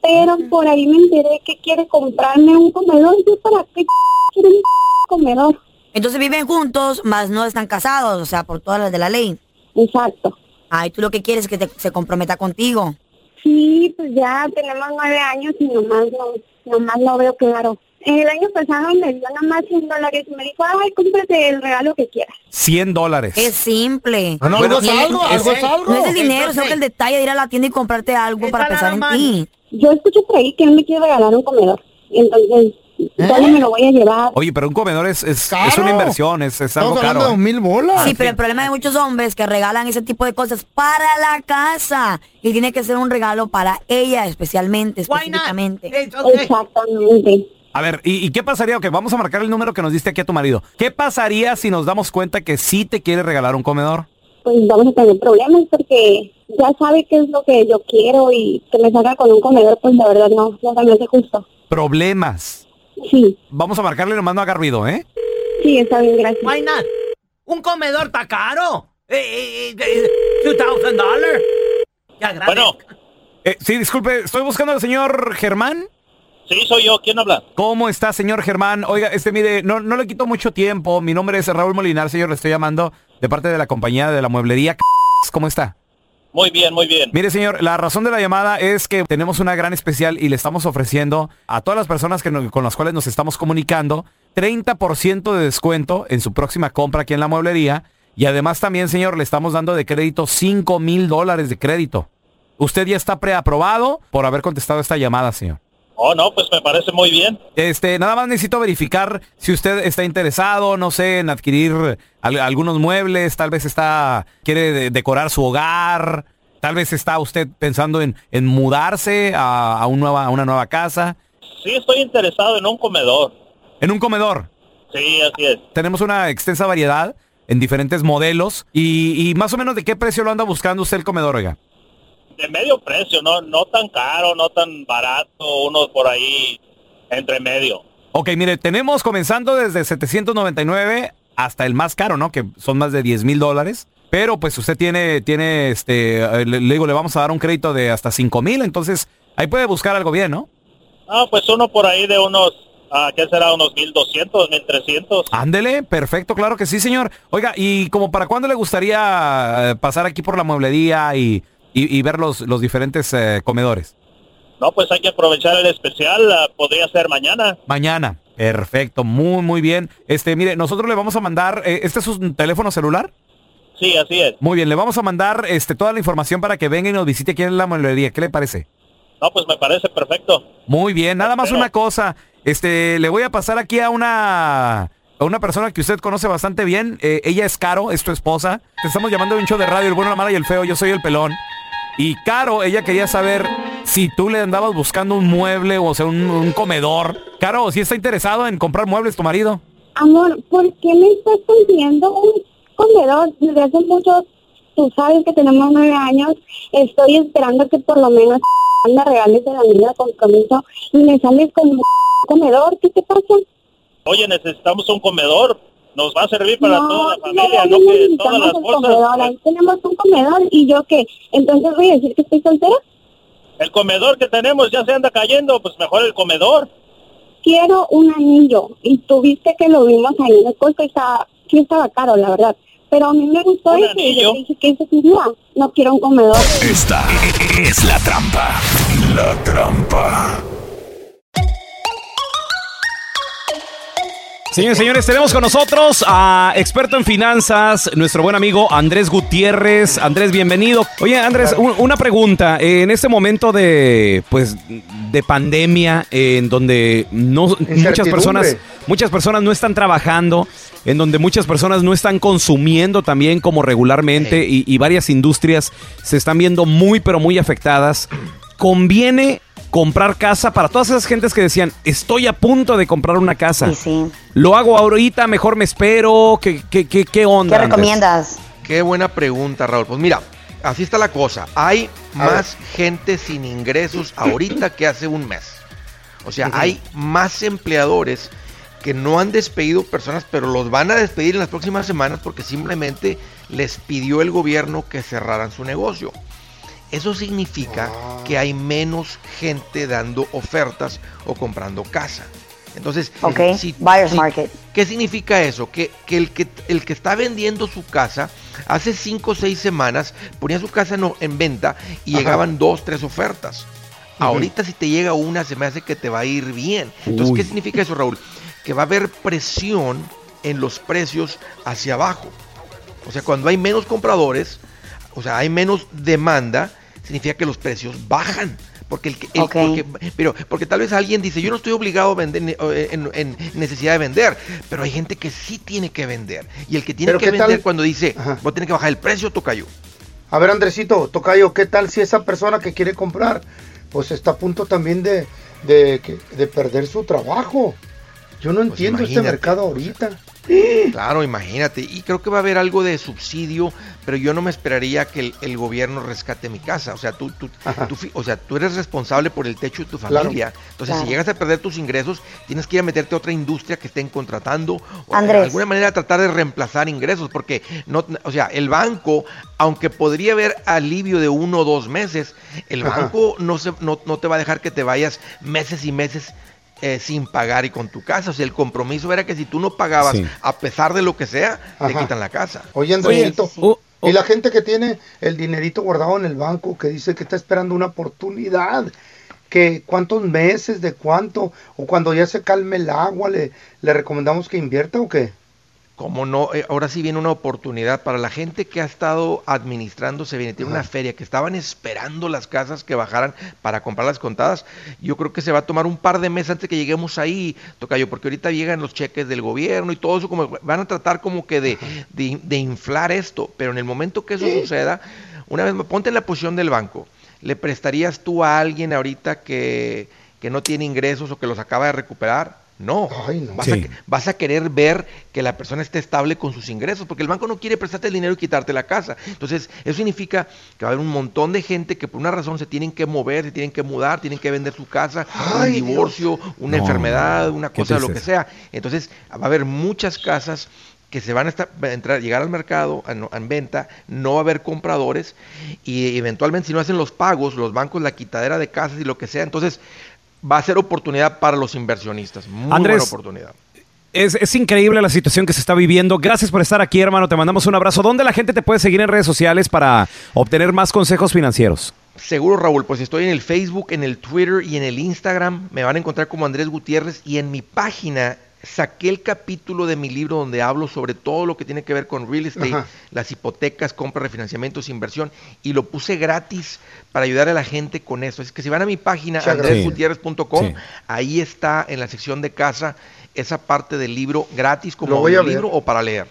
pero por ahí me enteré que quiere comprarme un comedor, ¿yo para qué quiero un comedor? Entonces viven juntos, más no están casados, o sea, por todas las de la ley. Exacto. Ay, tú lo que quieres es que te- se comprometa contigo. Sí, pues ya tenemos nueve años y nomás no, nomás no veo claro. El año pasado me dio nada más 100 dólares y me dijo, ay, cómprate el regalo que quieras. 100 dólares. Es simple. Ah, no, algo es Ni el- algo, es- algo es algo. No es el dinero, Entonces- sino que el detalle de ir a la tienda y comprarte algo para pensar en ti. Yo escucho por ahí que él me quiere regalar un comedor. Entonces, ¿dónde me lo voy a llevar? Oye, pero un comedor es, es, es una inversión, es, es algo caro. ¿eh? mil bolas. Sí, pero el problema de muchos hombres que regalan ese tipo de cosas para la casa. Y tiene que ser un regalo para ella especialmente, específicamente. Exactamente. A ver, ¿y, y qué pasaría? Ok, vamos a marcar el número que nos diste aquí a tu marido. ¿Qué pasaría si nos damos cuenta que sí te quiere regalar un comedor? Pues vamos a tener problemas porque ya sabe qué es lo que yo quiero y que me salga con un comedor, pues la verdad no, no se me hace justo. Problemas. Sí. Vamos a marcarle y lo mando a Garbido, ¿eh? Sí, está bien, gracias. Why not? Un comedor está caro. Eh, eh, eh, eh, $2,000 dollars. Ya, grande. Bueno, Eh, sí, disculpe, estoy buscando al señor Germán. Sí, soy yo. ¿Quién habla? ¿Cómo está, señor Germán? Oiga, este, mire, no, no le quito mucho tiempo. Mi nombre es Raúl Molinar, señor, le estoy llamando de parte de la compañía de la mueblería. ¿Cómo está? Muy bien, muy bien. Mire, señor, la razón de la llamada es que tenemos una gran especial y le estamos ofreciendo a todas las personas que no- con las cuales nos estamos comunicando 30% de descuento en su próxima compra aquí en la mueblería. Y además también, señor, le estamos dando de crédito 5 mil dólares de crédito. Usted ya está preaprobado por haber contestado esta llamada, señor. Oh, no, pues me parece muy bien. Este, nada más necesito verificar si usted está interesado, no sé, en adquirir al- algunos muebles, tal vez está, quiere de- decorar su hogar, tal vez está usted pensando en, en mudarse a, a un nueva, a una nueva casa. Sí, estoy interesado en un comedor. En un comedor. Sí, así es. Tenemos una extensa variedad en diferentes modelos y, y más o menos de qué precio lo anda buscando usted el comedor, oiga. De medio precio, no, no tan caro, no tan barato, unos por ahí entre medio. Ok, mire, tenemos comenzando desde 799 hasta el más caro, ¿no? Que son más de 10 mil dólares. Pero pues usted tiene, tiene, este, eh, le, le digo, le vamos a dar un crédito de hasta 5 mil, entonces ahí puede buscar algo bien, ¿no? Ah, pues uno por ahí de unos, ah, ¿qué será? Unos 1200, 1300. Ándele, perfecto, claro que sí, señor. Oiga, ¿y como para cuándo le gustaría eh, pasar aquí por la mueblería y, y- y ver los, los diferentes eh, comedores? No, pues hay que aprovechar el especial, ah, podría ser mañana. Mañana. Perfecto, muy, muy bien. Este, mire, nosotros le vamos a mandar, eh, ¿este es su teléfono celular? Sí, así es. Muy bien, le vamos a mandar este, toda la información para que venga y nos visite aquí en la mueblería. ¿Qué le parece? No, pues me parece perfecto. Muy bien, nada más una cosa. Este, le voy a pasar aquí a una a una persona que usted conoce bastante bien. Eh, ella es Caro, es tu esposa. Te estamos llamando de un show de radio, el bueno, la mala y el feo. Yo soy el pelón. Y Caro, ella quería saber si tú le andabas buscando un mueble o sea, un, un comedor. Caro, si está interesado en comprar muebles tu marido. Amor, ¿por qué me estás consiguiendo un comedor? Desde hace mucho, tú sabes que tenemos nueve años, estoy esperando que por lo menos me regales el anillo de compromiso y me sales con un comedor, ¿qué te pasa? Oye, necesitamos un comedor. Nos va a servir para No, toda la familia, no no que todas las un cosas. comedor, ahí tenemos un comedor y yo qué, entonces voy a decir que estoy soltera. El comedor que tenemos ya se anda cayendo, pues mejor el comedor. Quiero un anillo y tú viste que lo vimos ahí en el Costco y estaba, sí estaba caro, la verdad. Pero a mí me gustó ese y yo dije que ese quería. No quiero un comedor. Esta es la trampa. La trampa. Señores, señores, tenemos con nosotros a experto en finanzas, nuestro buen amigo Andrés Gutiérrez. Andrés, bienvenido. Oye, Andrés, un- una pregunta. En este momento de, pues, de pandemia, en donde no muchas personas, muchas personas no están trabajando, en donde muchas personas no están consumiendo también como regularmente y, y varias industrias se están viendo muy, pero muy afectadas. Conviene comprar casa para todas esas gentes que decían, estoy a punto de comprar una casa. Lo hago ahorita, mejor me espero. ¿Qué, qué, qué, qué onda? Andrés? Qué buena pregunta, Raúl. Pues mira, así está la cosa. Hay más gente sin ingresos ahorita que hace un mes. O sea, hay más empleadores que no han despedido personas, pero los van a despedir en las próximas semanas porque simplemente les pidió el gobierno que cerraran su negocio. Eso significa que hay menos gente dando ofertas o comprando casa. Entonces, Ok, si- buyer's si- market. ¿qué significa eso? Que, que el que el que está vendiendo su casa hace cinco o seis semanas ponía su casa no- en venta y Ajá. llegaban dos, tres ofertas. Ahorita si te llega una se me hace que te va a ir bien. Entonces, Uy. ¿qué significa eso, Raúl? Que va a haber presión en los precios hacia abajo. O sea, cuando hay menos compradores, o sea, hay menos demanda, significa que los precios bajan. Porque, el, que- el- Ok. porque, pero, porque tal vez alguien dice, yo no estoy obligado a vender eh, en, en necesidad de vender, pero hay gente que sí tiene que vender. Y el que tiene que vender cuando dice, voy a tener que bajar el precio, tocayo. A ver, Andresito, Tocayo, ¿qué tal si esa persona que quiere comprar, pues está a punto también de, de, perder su trabajo? Yo no entiendo este mercado ahorita. Claro, imagínate. Y creo que va a haber algo de subsidio, pero yo no me esperaría que el, el gobierno rescate mi casa. O sea, tú, tú, tú o sea, tú eres responsable por el techo de tu Claro. familia. Entonces, Claro. si llegas a perder tus ingresos, tienes que ir a meterte a otra industria que estén contratando. O Andrés. de alguna manera tratar de reemplazar ingresos, porque no, o sea, el banco, aunque podría haber alivio de uno o dos meses, el Ajá. banco no, se, no, no te va a dejar que te vayas meses y meses eh, sin pagar y con tu casa. O sea, el compromiso era que si tú no pagabas, Sí. a pesar de lo que sea, te quitan la casa. Oye, Andresito, y la gente que tiene el dinerito guardado en el banco, que dice que está esperando una oportunidad, que cuántos meses, de cuánto, o cuando ya se calme el agua, le, le recomendamos que invierta o qué? Como no, eh, ahora sí viene una oportunidad para la gente que ha estado administrándose bien, tiene una feria, que estaban esperando las casas que bajaran para comprarlas contadas. Yo creo que se va a tomar un par de meses antes que lleguemos ahí, Tocayo, porque ahorita llegan los cheques del gobierno y todo eso, como van a tratar como que de, de, de inflar esto, pero en el momento que eso suceda, una vez, más, ponte en la posición del banco, ¿le prestarías tú a alguien ahorita que, que no tiene ingresos o que los acaba de recuperar? No, Vas, a, Sí. que- vas a querer ver que la persona esté estable con sus ingresos, porque el banco no quiere prestarte el dinero y quitarte la casa. Entonces, eso significa que va a haber un montón de gente que por una razón se tienen que mover, se tienen que mudar, tienen que vender su casa, Ay, un divorcio, una No, enfermedad, una cosa, lo que sea. Entonces, va a haber muchas casas que se van a, estar, a entrar, llegar al mercado no- en venta, no va a haber compradores y eventualmente si no hacen los pagos, los bancos, la quitadera de casas y lo que sea, entonces va a ser oportunidad para los inversionistas. Muy Andrés, buena oportunidad. Es, es increíble la situación que se está viviendo. Gracias por estar aquí, hermano. Te mandamos un abrazo. ¿Dónde la gente te puede seguir en redes sociales para obtener más consejos financieros? Seguro, Raúl, pues estoy en el Facebook, en el Twitter y en el Instagram. Me van a encontrar como Andrés Gutiérrez y en mi página saqué el capítulo de mi libro donde hablo sobre todo lo que tiene que ver con real estate, Ajá. las hipotecas, compra, refinanciamientos, inversión y lo puse gratis para ayudar a la gente con eso. Es que si van a mi página andresgutierrez.com, Sí. ahí está en la sección de casa esa parte del libro gratis como Lo voy a libro o para leer.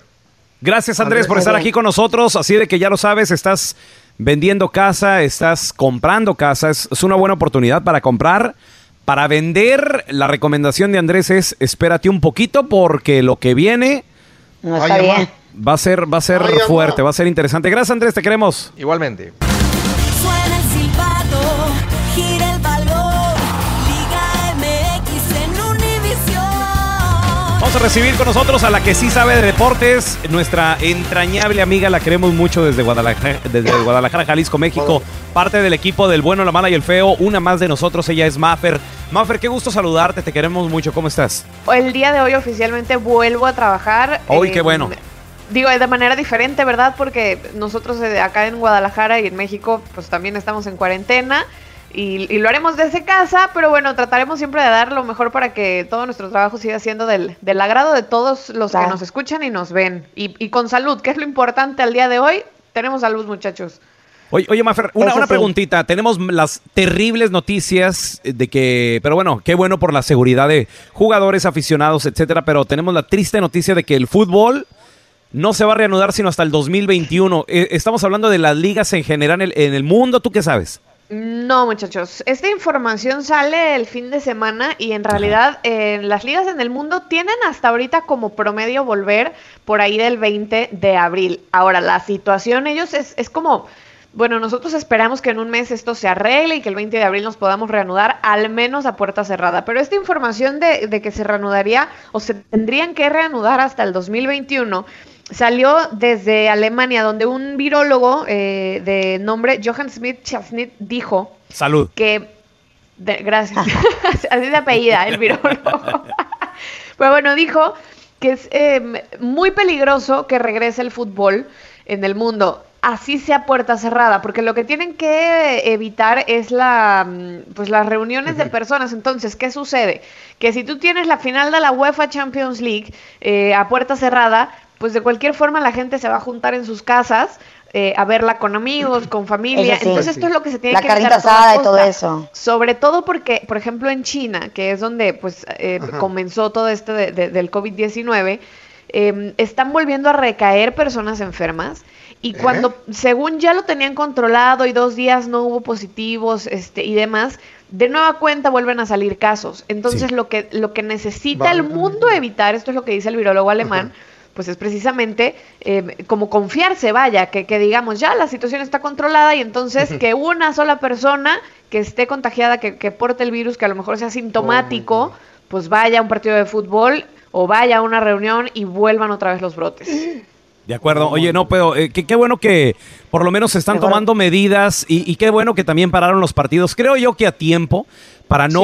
Gracias, Andrés, Andrés, por estar aquí con nosotros. Así de que ya lo sabes, estás vendiendo casa, estás comprando casa. Es, es una buena oportunidad para comprar. Para vender, la recomendación de Andrés es espérate un poquito porque lo que viene No está Ay, bien. amá. va a ser, va a ser Ay, fuerte, va a ser interesante. Gracias, Andrés, te queremos. Igualmente. Suena el silbato, gira el Vamos a recibir con nosotros a la que sí sabe de deportes, nuestra entrañable amiga, la queremos mucho desde Guadalajara, desde Guadalajara, Jalisco, México, parte del equipo del bueno, la mala y el feo, una más de nosotros, ella es Maffer. Maffer, qué gusto saludarte, te queremos mucho, ¿cómo estás? El día de hoy oficialmente vuelvo a trabajar. Uy, eh, qué bueno. Digo, de manera diferente, ¿verdad? Porque nosotros eh, acá en Guadalajara y en México, pues también estamos en cuarentena y, y lo haremos desde casa, pero bueno, trataremos siempre de dar lo mejor para que todo nuestro trabajo siga siendo del, del agrado de todos los que nos escuchan y nos ven. Y, y con salud, que es lo importante al día de hoy. Tenemos salud, muchachos. Oye, oye Maffer, una, Eso una sí. preguntita, tenemos las terribles noticias de que, pero bueno, qué bueno por la seguridad de jugadores, aficionados, etcétera, pero tenemos la triste noticia de que el fútbol no se va a reanudar sino hasta el 2021. Eh, estamos hablando de las ligas en general en el, en el mundo, ¿tú qué sabes? No, muchachos. Esta información sale el fin de semana y en realidad eh, las ligas en el mundo tienen hasta ahorita como promedio volver por ahí del 20 de abril. Ahora, la situación ellos es, es como bueno, nosotros esperamos que en un mes esto se arregle y que el 20 de abril nos podamos reanudar, al menos a puerta cerrada. Pero esta información de, de que se reanudaría o se tendrían que reanudar hasta el 2021 salió desde Alemania, donde un virólogo eh, de nombre Johann Smith Chasnit dijo Salud. que de- gracias. Así de apellida el virólogo. Pero bueno dijo que es eh, muy peligroso que regrese el fútbol en el mundo así sea puerta cerrada porque lo que tienen que evitar es la mm, pues las reuniones de personas. Entonces qué sucede que si tú tienes la final de la UEFA Champions League eh, a puerta cerrada pues de cualquier forma la gente se va a juntar en sus casas eh, a verla con amigos, con familia. Sí. Entonces esto es lo que se tiene La que evitar carnita a toda asada y todo eso. Sobre todo porque, por ejemplo, en China, que es donde pues eh, comenzó todo esto de- de- del COVID-19, eh, están volviendo a recaer personas enfermas. Y cuando, según ya lo tenían controlado y dos días no hubo positivos este, y demás, de nueva cuenta vuelven a salir casos. Entonces lo, que, lo que necesita el mundo evitar, esto es lo que dice el virólogo alemán, pues es precisamente eh, como confiarse, vaya, que, que digamos, ya la situación está controlada y entonces que una sola persona que esté contagiada, que, que porte el virus, que a lo mejor sea sintomático, pues vaya a un partido de fútbol o vaya a una reunión y vuelvan otra vez los brotes. De acuerdo. Oye, no, pero eh, qué, qué bueno que por lo menos se están tomando medidas y, y qué bueno que también pararon los partidos. Creo yo que a tiempo para no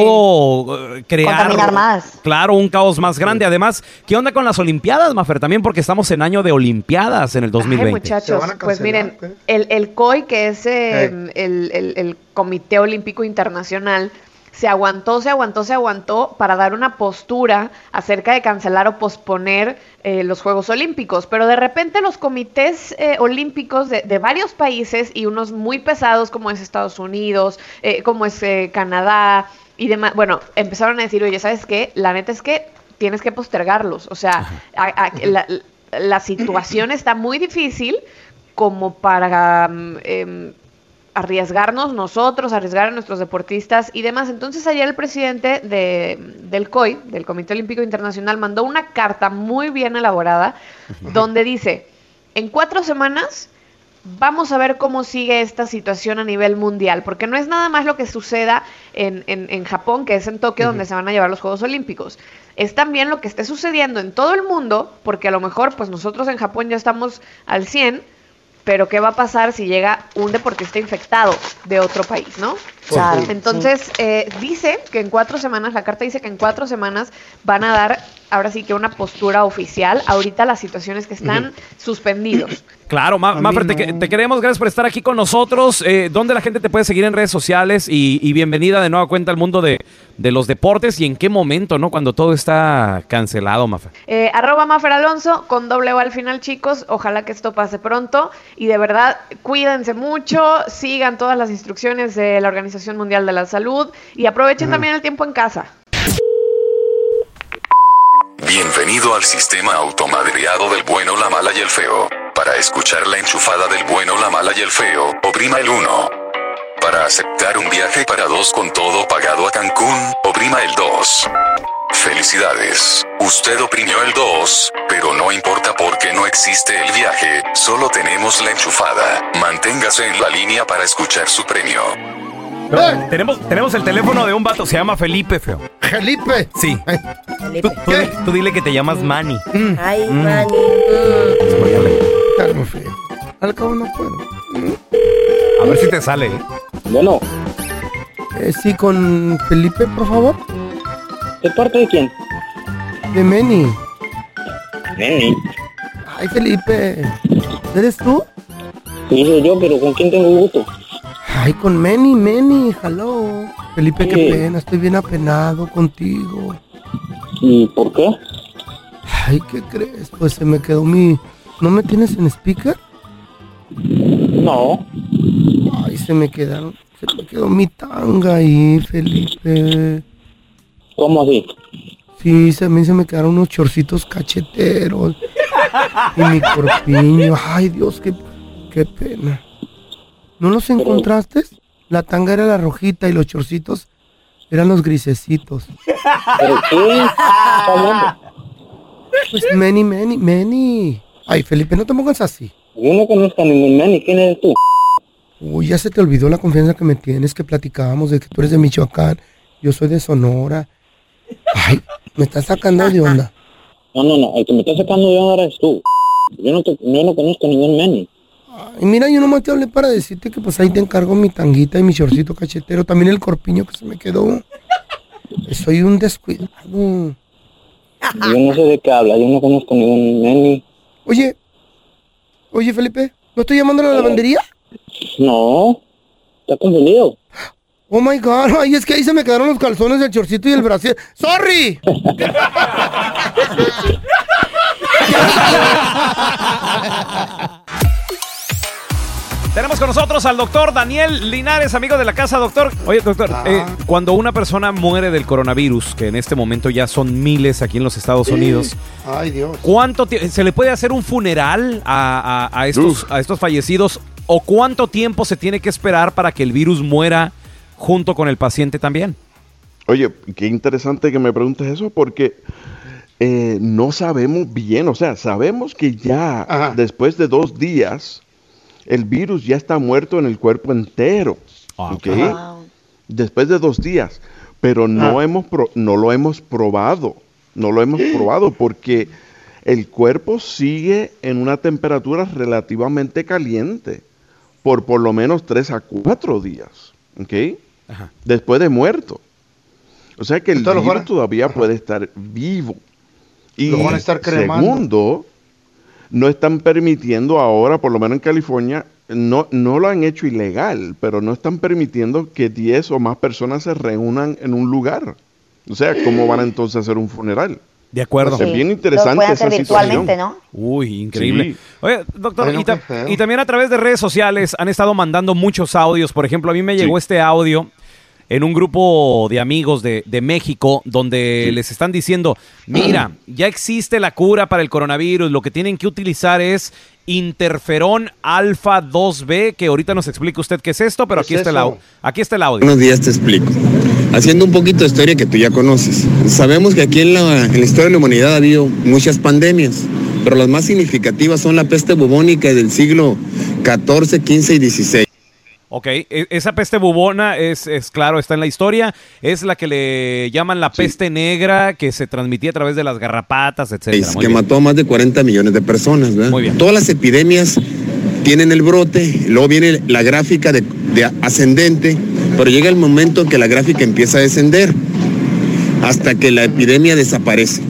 eh, crear Contaminar más. Claro, un caos más grande. Además, ¿qué onda con las Olimpiadas, Mafer? También porque estamos en año de Olimpiadas en el Ay, 2020. muchachos, pues miren, el, el COI, que es eh, el, el- el Comité Olímpico Internacional, se aguantó, se aguantó, se aguantó para dar una postura acerca de cancelar o posponer eh, los Juegos Olímpicos. Pero de repente los comités eh, olímpicos de, de varios países y unos muy pesados como es Estados Unidos, eh, como es eh, Canadá y demás, bueno, empezaron a decir, oye, ¿sabes qué? La neta es que tienes que postergarlos. O sea, a- a- la, la situación está muy difícil como para mm, em, arriesgarnos nosotros, arriesgar a nuestros deportistas y demás. Entonces ayer el presidente de, del COI, del Comité Olímpico Internacional, mandó una carta muy bien elaborada donde dice, en cuatro semanas vamos a ver cómo sigue esta situación a nivel mundial, porque no es nada más lo que suceda en, en- en Japón, que es en Tokio donde se van a llevar los Juegos Olímpicos. Es también lo que esté sucediendo en todo el mundo, porque a lo mejor pues nosotros en Japón ya estamos al 100, pero ¿qué va a pasar si llega un deportista infectado de otro país, no? Claro, Entonces, eh, dice que en cuatro semanas, la carta dice que en cuatro semanas van a dar, ahora sí que una postura oficial. Ahorita las situaciones que están suspendidos. Claro, Ma- Mafer, te, que- te queremos, gracias por estar aquí con nosotros. Eh, ¿Dónde la gente te puede seguir en redes sociales? Y, y bienvenida de nueva cuenta al mundo de, de los deportes y en qué momento, ¿no? Cuando todo está cancelado, Mafer. Eh, arroba Mafer Alonso con doble O al final, chicos. Ojalá que esto pase pronto. Y de verdad, cuídense mucho, sigan todas las instrucciones de la Organización Mundial de la Salud y aprovechen también el tiempo en casa. Bienvenido al sistema automadreado del bueno, la mala y el feo. Para escuchar la enchufada del bueno, la mala y el feo, oprima el 1. Para aceptar un viaje para dos con todo pagado a Cancún, oprima el 2. Felicidades, usted oprimió el 2, pero no importa porque no existe el viaje, solo tenemos la enchufada. Manténgase en la línea para escuchar su premio. Tenemos, tenemos el teléfono de un vato, se llama Felipe, feo. ¿Felipe? Sí. Tú, tú di- tú dile que te llamas Manny. Ay, Mm. Manny. Calma, feo. Al cabo no puedo. A ver si te sale. ¿eh? Bueno. Eh, sí, con Felipe, por favor. ¿De parte de quién? De Meni. Neni. Ay, Felipe. ¿Eres tú? Sí, soy yo, pero ¿con quién tengo gusto? Ay, con Meni, Meni. Hello. Felipe, qué Sí. pena. Estoy bien apenado contigo. ¿Y por qué? Ay, ¿qué crees? Pues se me quedó mi... ¿No me tienes en speaker? No. Ay, se me quedaron... Se me quedó mi tanga ahí, Felipe. ¿Cómo así? Sí, se- a mí se me quedaron unos chorcitos cacheteros. y mi corpiño. Ay, Dios, qué, qué pena. ¿No los encontraste? La tanga era la rojita y los chorcitos eran los grisecitos. ¿Pero qué? Pues Meni, Meni, Meni. Ay, Felipe, no te pongas así. Yo no conozco a ningún Manny. ¿Quién eres tú? Uy, ya se te olvidó la confianza que me tienes, que platicábamos de que tú eres de Michoacán, yo soy de Sonora. Ay, me estás sacando de onda. No, no, no, el que me está sacando de onda eres tú. Yo no, te, yo no conozco ningún Manny. Ay, mira, yo nomás te hablé para decirte que pues ahí te encargo mi tanguita y mi shortcito cachetero, también el corpiño que se me quedó. Soy un descuidado. Yo no sé de qué habla, yo no conozco ningún Manny. Oye, oye Felipe, ¿no estoy llamando a la lavandería? No, está confundido. Oh my god, ay, es que ahí se me quedaron los calzones, el chorcito y el brasier. ¡Sorry! Tenemos con nosotros al doctor Daniel Linares, amigo de la casa, doctor. Oye, doctor, eh, cuando una persona muere del coronavirus, que en este momento ya son miles aquí en los Estados Unidos, Ay, Dios. ¿cuánto se le puede hacer un funeral a, a- a estos, a estos fallecidos? ¿O cuánto tiempo se tiene que esperar para que el virus muera junto con el paciente también? Oye, qué interesante que me preguntes eso porque eh, no sabemos bien, o sea, sabemos que ya después de dos días el virus ya está muerto en el cuerpo entero, ¿ok? Después de dos días, pero no, hemos pro- no lo hemos probado, no lo hemos probado porque el cuerpo sigue en una temperatura relativamente caliente por por lo menos tres a cuatro días, ¿ok? Después de muerto. O sea que el virus todavía puede estar vivo. Y Lo van a estar cremando. segundo, no están permitiendo ahora, por lo menos en California, no, no lo han hecho ilegal, pero no están permitiendo que 10 o más personas se reúnan en un lugar. O sea, ¿cómo van a entonces a hacer un funeral? De acuerdo. Es bien interesante esa situación. Uy, increíble. Sí. Oye, doctor, Ay, no, y, ta- qué feo. y también a través de redes sociales han estado mandando muchos audios. Por ejemplo, a mí me llegó este audio en un grupo de amigos de, de México donde les están diciendo, mira, ya existe la cura para el coronavirus, lo que tienen que utilizar es interferón alfa 2B, que ahorita nos explica usted qué es esto, pero aquí está, el aquí está el audio. Buenos días, te explico. Haciendo un poquito de historia que tú ya conoces. Sabemos que aquí en la, en la historia de la humanidad ha habido muchas pandemias, pero las más significativas son la peste bubónica del siglo XIV, XV y XVI. Ok, e- esa peste bubona es, es claro, está en la historia, es la que le llaman la peste negra que se transmitía a través de las garrapatas, etcétera. Muy que bien. mató a más de 40 millones de personas. ¿verdad? Todas las epidemias tienen el brote, luego viene la gráfica de, de ascendente, pero llega el momento en que la gráfica empieza a descender hasta que la epidemia desaparece.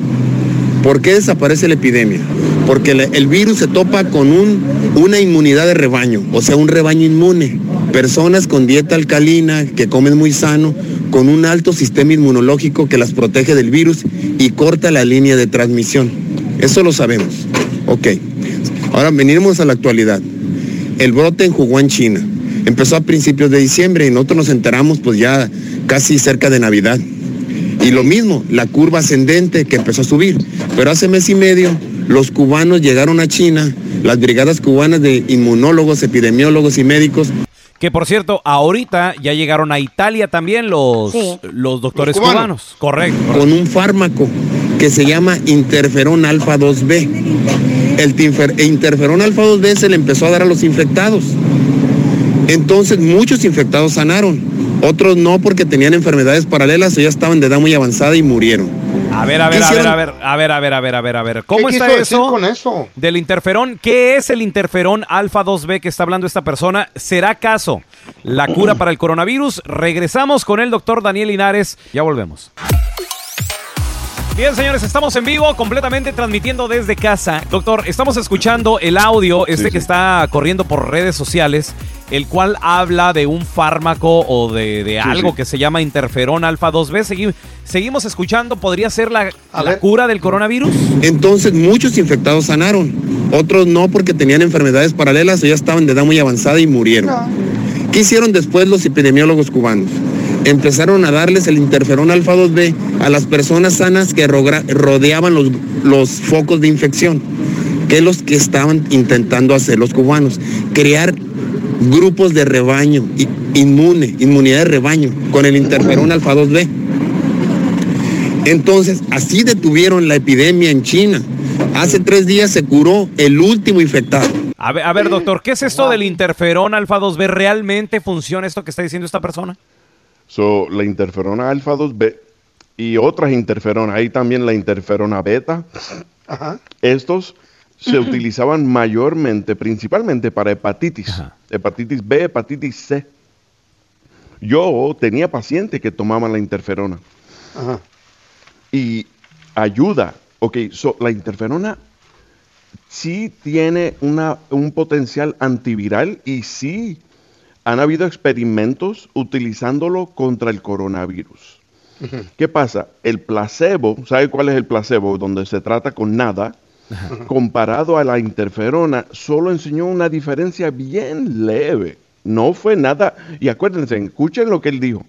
¿Por qué desaparece la epidemia? Porque el virus se topa con un, una inmunidad de rebaño, o sea, un rebaño inmune. Personas con dieta alcalina, que comen muy sano, con un alto sistema inmunológico que las protege del virus y corta la línea de transmisión. Eso lo sabemos. Ok. Ahora venimos a la actualidad. El brote en Wuhan, China. Empezó a principios de diciembre y nosotros nos enteramos pues ya casi cerca de Navidad. Y lo mismo, la curva ascendente que empezó a subir. Pero hace mes y medio los cubanos llegaron a China, las brigadas cubanas de inmunólogos, epidemiólogos y médicos. Que por cierto, ahorita ya llegaron a Italia también los, Sí. los doctores Los cubanos. cubanos. Correcto. con un fármaco que se llama interferón alfa 2B. El tinfer- interferón alfa 2B se le empezó a dar a los infectados. Entonces muchos infectados sanaron, otros no porque tenían enfermedades paralelas o ya estaban de edad muy avanzada y murieron. A ver, a ver, ¿Qué a ver, a ver, a ver, a ver, a ver, a ver, a ver. ¿Cómo ¿Qué está quiso decir eso? con eso? Del interferón. ¿Qué es el interferón alfa 2B que está hablando esta persona? ¿Será acaso la cura para el coronavirus? Regresamos con el doctor Daniel Linares. Ya volvemos. Bien, señores, estamos en vivo, completamente transmitiendo desde casa. Doctor, estamos escuchando el audio, este que está corriendo por redes sociales, el cual habla de un fármaco o de, de Sí, algo sí. que se llama interferón alfa 2B. Segui- seguimos escuchando, ¿podría ser la, la cura del coronavirus? Entonces muchos infectados sanaron, otros no porque tenían enfermedades paralelas o ya estaban de edad muy avanzada y murieron. ¿Qué hicieron después los epidemiólogos cubanos? Empezaron a darles el interferón alfa 2B a las personas sanas que rodeaban los, los focos de infección, que es los que estaban intentando hacer los cubanos, crear grupos de rebaño, inmune, inmunidad de rebaño, con el interferón alfa 2B. Entonces, así detuvieron la epidemia en China. Hace tres días se curó el último infectado. A ver, a ver, doctor, ¿qué es esto del interferón alfa 2B? ¿Realmente funciona esto que está diciendo esta persona? So, la interferona alfa 2B y otras interferonas, hay también la interferona beta. Estos se utilizaban mayormente, principalmente para hepatitis, hepatitis B, hepatitis C. Yo tenía pacientes que tomaban la interferona y ayuda. Ok, so, la interferona sí tiene una, un potencial antiviral y sí han habido experimentos utilizándolo contra el coronavirus. ¿Qué pasa? El placebo, ¿sabe cuál es el placebo? Donde se trata con nada, comparado a la interferona, solo enseñó una diferencia bien leve. No fue nada. Y acuérdense, escuchen lo que él dijo.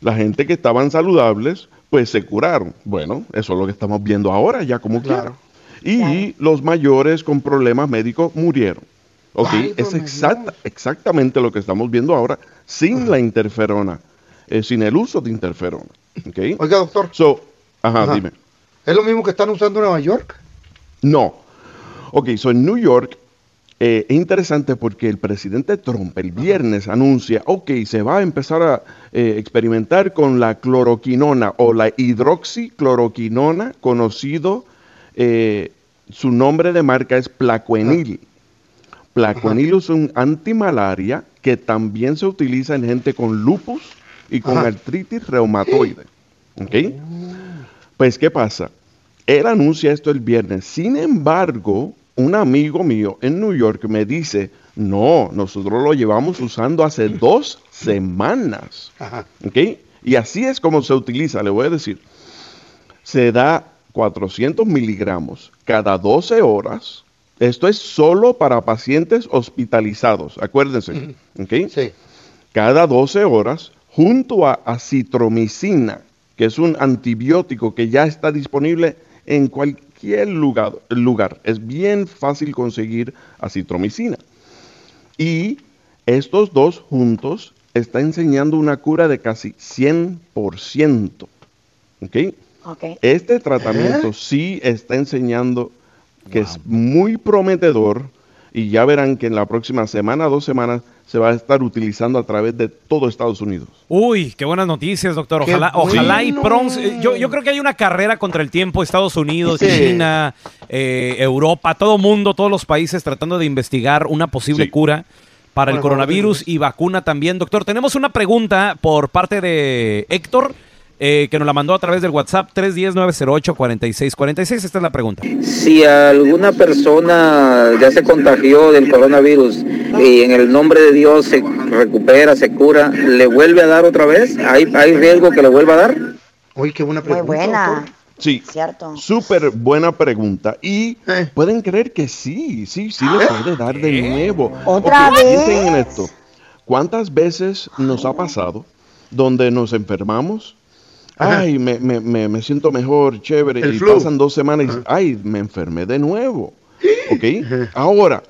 La gente que estaban saludables, pues se curaron. Bueno, eso es lo que estamos viendo ahora, ya como claro. Y los mayores con problemas médicos murieron. Ok, es exacta, exactamente lo que estamos viendo ahora sin la interferona, eh, sin el uso de interferona. Okay. Oiga, doctor. So, ajá, Ajá. dime. ¿Es lo mismo que están usando en Nueva York? No. Ok, so en New York eh, es interesante porque el presidente Trump el viernes anuncia, ok, se va a empezar a eh, experimentar con la cloroquinona o la hidroxicloroquinona, conocido, eh, su nombre de marca es Plaquenil. Plaquenil es un antimalaria que también se utiliza en gente con lupus y con Ajá. artritis reumatoide. ¿Ok? Pues, ¿qué pasa? Él anuncia esto el viernes. Sin embargo, un amigo mío en New York me dice, no, nosotros lo llevamos usando hace dos semanas. ¿Ok? Y así es como se utiliza, le voy a decir. Se da 400 miligramos cada 12 horas. Esto es solo para pacientes hospitalizados, acuérdense. ¿ok? Cada 12 horas, junto a acitromicina, que es un antibiótico que ya está disponible en cualquier lugar. lugar. Es bien fácil conseguir acitromicina. Y estos dos juntos está enseñando una cura de casi 100%. ¿ok? Ok. Este tratamiento sí está enseñando que es muy prometedor y ya verán que en la próxima semana, dos semanas, se va a estar utilizando a través de todo Estados Unidos. Uy, qué buenas noticias, doctor. Ojalá, ojalá y pronto. eh, Yo, yo creo que hay una carrera contra el tiempo. Estados Unidos, Sí. China, eh, Europa, todo mundo, todos los países tratando de investigar una posible cura Para el coronavirus y vacuna también. Doctor, tenemos una pregunta por parte de Héctor. Eh, que nos la mandó a través del WhatsApp 310-908-4646. Esta es la pregunta. Si alguna persona ya se contagió del coronavirus y en el nombre de Dios se recupera, se cura, ¿le vuelve a dar otra vez? ¿Hay, hay riesgo que le vuelva a dar? Uy, qué buena Muy buena. Sí. Cierto. Súper buena pregunta. Y pueden creer que sí, sí, sí le puede dar de nuevo. ¿Otra Ok, vez? piensen en esto. ¿Cuántas veces nos ha pasado donde nos enfermamos? Ajá. Ay, me, me- me- me siento mejor, chévere. El y flu. pasan dos semanas y ay, me enfermé de nuevo. ¿Ok? Ahora,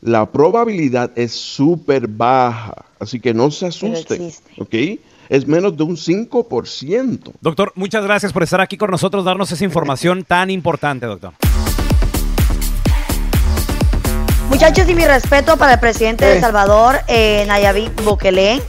la probabilidad es súper baja. Así que no se asusten. ¿Ok? Es menos de un 5%. Doctor, muchas gracias por estar aquí con nosotros, darnos esa información tan importante, doctor. Muchachos, y mi respeto para el presidente de El Salvador, eh, Nayib Bukele.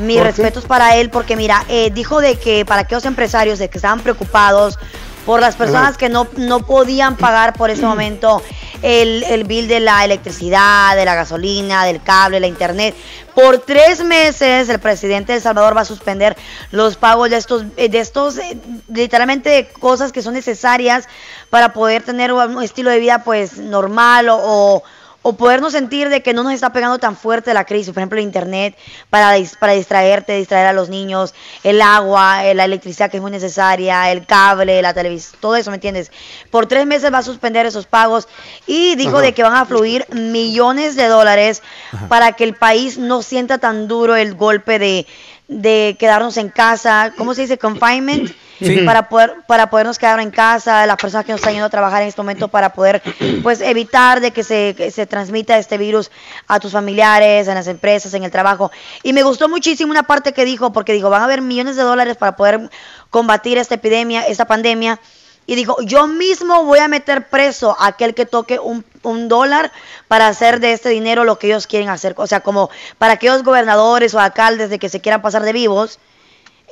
Mis respetos para él, porque mira, eh, dijo de que para aquellos empresarios de que estaban preocupados por las personas que no, no podían pagar por ese momento el, el bill de la electricidad, de la gasolina, del cable, la internet. Por tres meses el presidente de El Salvador va a suspender los pagos de estos, eh, de estos eh, literalmente cosas que son necesarias para poder tener un estilo de vida pues normal o, o, o podernos sentir de que no nos está pegando tan fuerte la crisis, por ejemplo el internet para, dis- para distraerte, distraer a los niños, el agua, eh, la electricidad que es muy necesaria, el cable, la televisión, todo eso, ¿me entiendes? Por tres meses va a suspender esos pagos y dijo Ajá. de que van a fluir millones de dólares para que el país no sienta tan duro el golpe de, de quedarnos en casa, ¿cómo se dice? Confinement. Sí. Para poder para podernos quedar en casa, las personas que nos están yendo a trabajar en este momento para poder pues evitar de que se, que se transmita este virus a tus familiares, en las empresas, en el trabajo. Y me gustó muchísimo una parte que dijo, porque dijo, van a haber millones de dólares para poder combatir esta epidemia, esta pandemia. y dijo, yo mismo voy a meter preso a aquel que toque un, un dólar para hacer de este dinero lo que ellos quieren hacer. O sea, como para aquellos gobernadores o alcaldes de que se quieran pasar de vivos,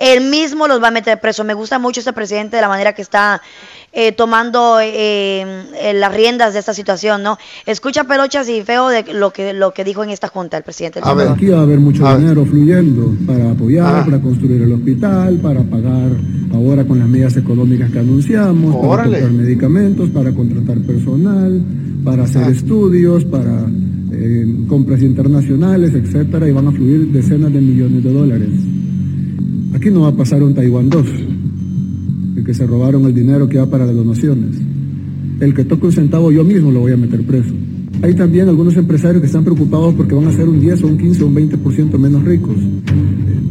él mismo los va a meter preso. Me gusta mucho este presidente de la manera que está eh, tomando eh, eh, las riendas de esta situación, ¿no? Escucha Pelochas y Feo de lo que, lo que dijo en esta junta el presidente. del Salvador. Aquí va a haber mucho dinero fluyendo para apoyar, para construir el hospital, para pagar ahora con las medidas económicas que anunciamos, para comprar medicamentos, para contratar personal, para hacer estudios, para eh, compras internacionales, etcétera, y van a fluir decenas de millones de dólares. Aquí no va a pasar un Taiwán 2, el que se robaron el dinero que va para las donaciones. El que toque un centavo yo mismo lo voy a meter preso. Hay también algunos empresarios que están preocupados porque van a ser un 10 o un 15 o un 20% menos ricos.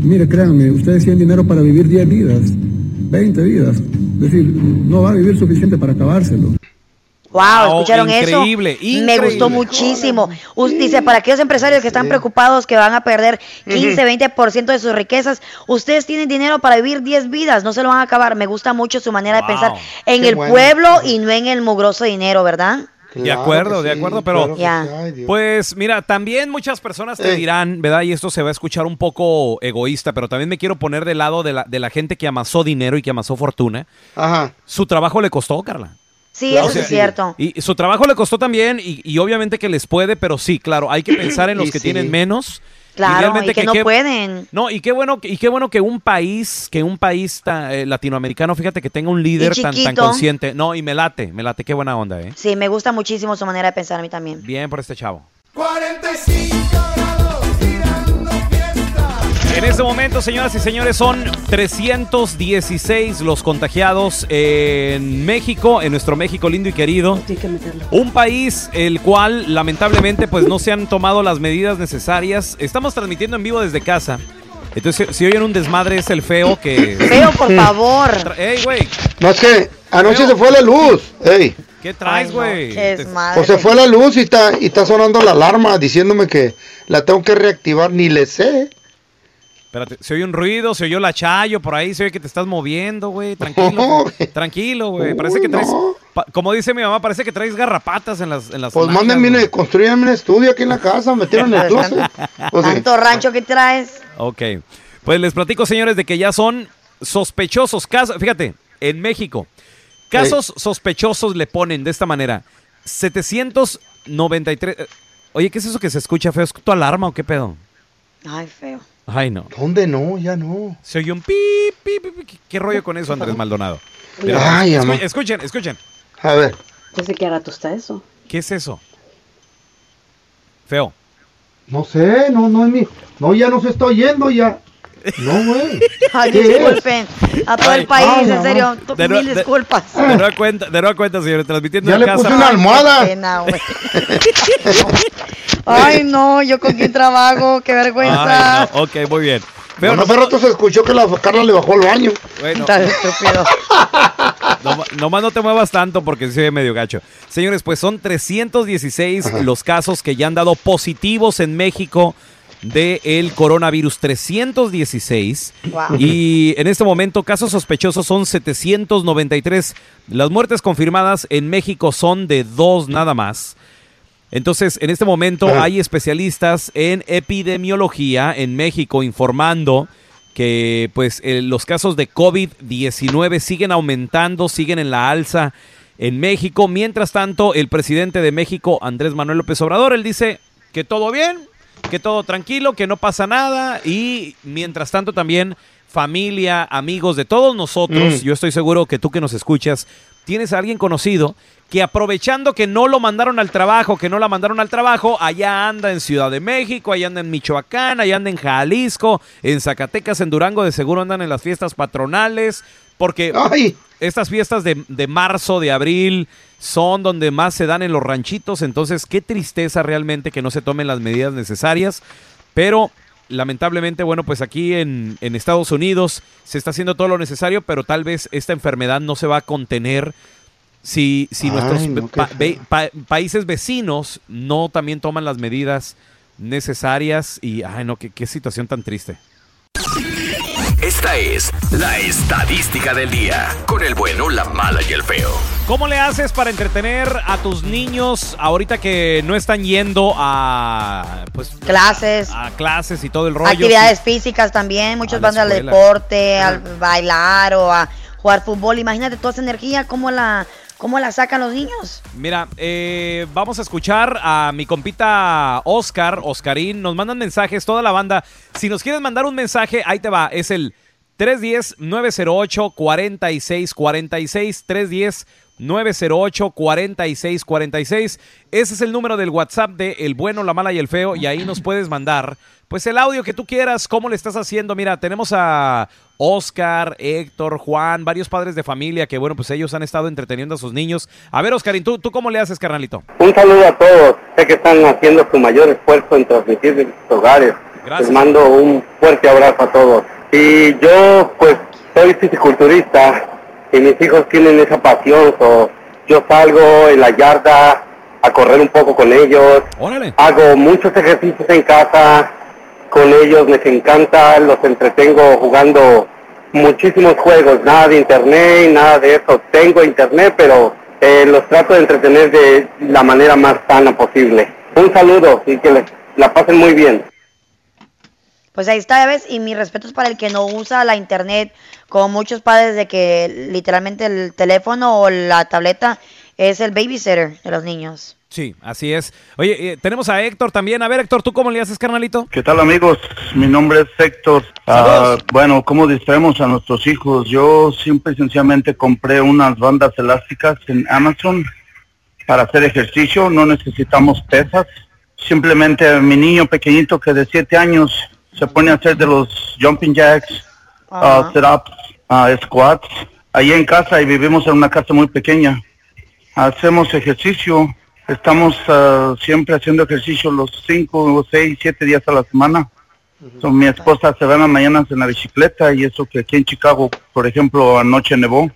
Mire, créanme, ustedes tienen dinero para vivir 10 vidas, 20 vidas. Es decir, no va a vivir suficiente para acabárselo. Wow, Wow, ¿escucharon increíble, eso? Me increíble. gustó muchísimo. Us- dice, para aquellos empresarios que están preocupados que van a perder 15, 20% de sus riquezas, ustedes tienen dinero para vivir 10 vidas, no se lo van a acabar. Me gusta mucho su manera de pensar en Qué el bueno. pueblo y no en el mugroso dinero, ¿verdad? De acuerdo, de acuerdo, pero pues mira, también muchas personas te dirán, ¿verdad? Y esto se va a escuchar un poco egoísta, pero también me quiero poner del lado de la, de la gente que amasó dinero y que amasó fortuna. Ajá. Su trabajo le costó, Carla. Sí, eso es cierto. Y su trabajo le costó también, y, y obviamente que les puede, pero sí, claro, hay que pensar en los que sí. tienen menos. Claro, realmente y que no qué- pueden. No, y qué bueno, y qué bueno que un país, que un país ta- eh, latinoamericano, fíjate que tenga un líder tan, tan consciente. No, y me late, me late, qué buena onda, ¿eh? Sí, me gusta muchísimo su manera de pensar a mí también. Bien por este chavo. 45 En este momento, señoras y señores, son 316 los contagiados en México, en nuestro México lindo y querido. Un país el cual lamentablemente pues no se han tomado las medidas necesarias. Estamos transmitiendo en vivo desde casa. Entonces, si oyen un desmadre es el feo que... Feo, por favor. Ey, güey, No es que anoche se fue la luz. Ey. ¿qué traes, güey? Te- O se fue la luz y está, y está sonando la alarma diciéndome que la tengo que reactivar. Ni le sé. Espérate, se oye un ruido, se oyó la chayo por ahí, se oye que te estás moviendo, güey. Tranquilo, güey. tranquilo, güey. Parece que traes, pa- como dice mi mamá, parece que traes garrapatas en las, en las Pues mándenme, güey. construyanme un estudio aquí en la casa, metieron el closet. Pues sí. Tanto rancho que traes. Ok. Pues les platico, señores, de que ya son sospechosos. Casos, fíjate, en México, casos sospechosos le ponen de esta manera. 793. eh, Oye, ¿qué es eso que se escucha feo? ¿Es tu alarma o qué pedo? Ay, feo. Ay, no. ¿Dónde no? Ya no. Se oye un pi, pi, pi, pi. ¿Qué- ¿Qué rollo con eso, Andrés Maldonado? Ay, escu- amor. escuchen, escuchen. A ver. ¿Desde qué rato está eso? ¿Qué es eso? Feo. No sé, no, no es mi. No, ya no se está oyendo ya. No, güey. Ay, disculpen. A todo Ay. el país, Ay, en serio. De Mil de- disculpas. De nueva cuenta, de nueva cuenta, señores, transmitiendo Ya en le casa. puse una almohada. Qué pena. Ay, no, yo con quién trabajo, qué vergüenza. Ay, no. Ok, muy bien. Pero no hace rato se escuchó que la Carla le bajó al baño. Bueno. Tan estúpido. No, nomás no te muevas tanto porque se ve medio gacho. Señores, pues son 316 los casos que ya han dado positivos en México del coronavirus. 316. Wow. Y en este momento casos sospechosos son 793. Las muertes confirmadas en México son de dos nada más. Entonces, en este momento hay especialistas en epidemiología en México informando que pues eh, los casos de COVID-19 siguen aumentando, siguen en la alza en México. Mientras tanto, el presidente de México, Andrés Manuel López Obrador, él dice que todo bien, que todo tranquilo, que no pasa nada y mientras tanto también familia, amigos de todos nosotros, Mm. yo estoy seguro que tú que nos escuchas, tienes a alguien conocido que aprovechando que no lo mandaron al trabajo, que no la mandaron al trabajo, allá anda en Ciudad de México, allá anda en Michoacán, allá anda en Jalisco, en Zacatecas, en Durango, de seguro andan en las fiestas patronales, porque estas fiestas de, de marzo, de abril, son donde más se dan en los ranchitos, entonces qué tristeza realmente que no se tomen las medidas necesarias, pero lamentablemente, bueno, pues aquí en, en Estados Unidos se está haciendo todo lo necesario, pero tal vez esta enfermedad no se va a contener si, si Ay, nuestros no, pa- pa- países vecinos no también toman las medidas necesarias y, ay no, qué, qué situación tan triste. Esta es la estadística del día. Con el bueno, la mala y el feo. ¿Cómo le haces para entretener a tus niños ahorita que no están yendo a pues Clases. a clases y todo el rollo? Actividades físicas también, muchos van al deporte, al bailar o a jugar fútbol. Imagínate toda esa energía, cómo la, cómo la sacan los niños. Mira, eh, vamos a escuchar a mi compita Oscar, Oscarín. Nos mandan mensajes, toda la banda. Si nos quieres mandar un mensaje, ahí te va. Es el 310-908-4646. 310-908-4646. Ese es el número del WhatsApp de El Bueno, la Mala y el Feo. Y ahí nos puedes mandar, pues, el audio que tú quieras, cómo le estás haciendo. Mira, tenemos a Oscar, Héctor, Juan, varios padres de familia que, bueno, pues ellos han estado entreteniendo a sus niños. A ver, Oscarín, ¿tú, ¿tú cómo le haces, carnalito? Un saludo a todos. Sé que están haciendo su mayor esfuerzo en transmitir en sus hogares. Gracias. Les mando un fuerte abrazo a todos. Y yo, pues, soy fisiculturista y mis hijos tienen esa pasión. so, yo salgo en la yarda a correr un poco con ellos. Hago muchos ejercicios en casa con ellos. Les encanta. Los entretengo jugando muchísimos juegos. Nada de internet, nada de eso. Tengo internet, pero eh, los trato de entretener de la manera más sana posible. Un saludo y que les la pasen muy bien. Pues ahí está, ya ves, y mis respetos para el que no usa la internet, como muchos padres de que literalmente el teléfono o la tableta es el babysitter de los niños. Sí, así es. Oye, eh, tenemos a Héctor también. A ver, Héctor, ¿tú cómo le haces, carnalito? ¿Qué tal amigos? Mi nombre es Héctor. Ah, bueno, ¿cómo distraemos a nuestros hijos? Yo simple y sencillamente compré unas bandas elásticas en Amazon para hacer ejercicio. No necesitamos pesas. Simplemente mi niño pequeñito que de 7 años se pone a hacer de los jumping jacks, ah, sit-ups, ah, squats. Ahí en casa y vivimos en una casa muy pequeña. Hacemos ejercicio. Estamos ah, siempre haciendo ejercicio los 5, 6, 7 días a la semana. So, mi esposa se va en las mañanas en la bicicleta y eso que aquí en Chicago, por ejemplo, anoche nevó.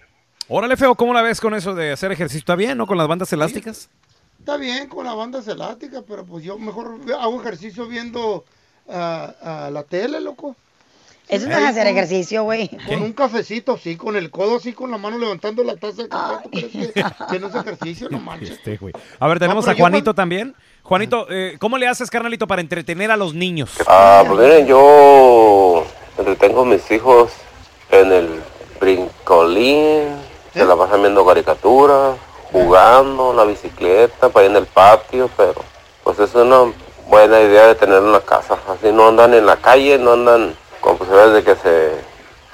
Órale, feo, ¿cómo la ves con eso de hacer ejercicio? ¿Está bien, no? Con las bandas elásticas. Está bien con la banda elástica, pero pues yo mejor hago ejercicio viendo ah, la tele, loco. Eso no es hacer con- ejercicio, güey. Con un cafecito, sí, con el codo así, con la mano levantando la taza de café. ¿Tú crees que, que no es ejercicio? No manches. Este, güey. A ver, tenemos a yo Juanito también. Juanito, eh, ¿cómo le haces, carnalito, para entretener a los niños? Ah, pues miren, yo entretengo a mis hijos en el brincolín, se la pasan viendo caricaturas, jugando, la bicicleta, para ir en el patio, pero pues es una buena idea de tenerlo en la casa. Así no andan en la calle, no andan con posibilidades de que se,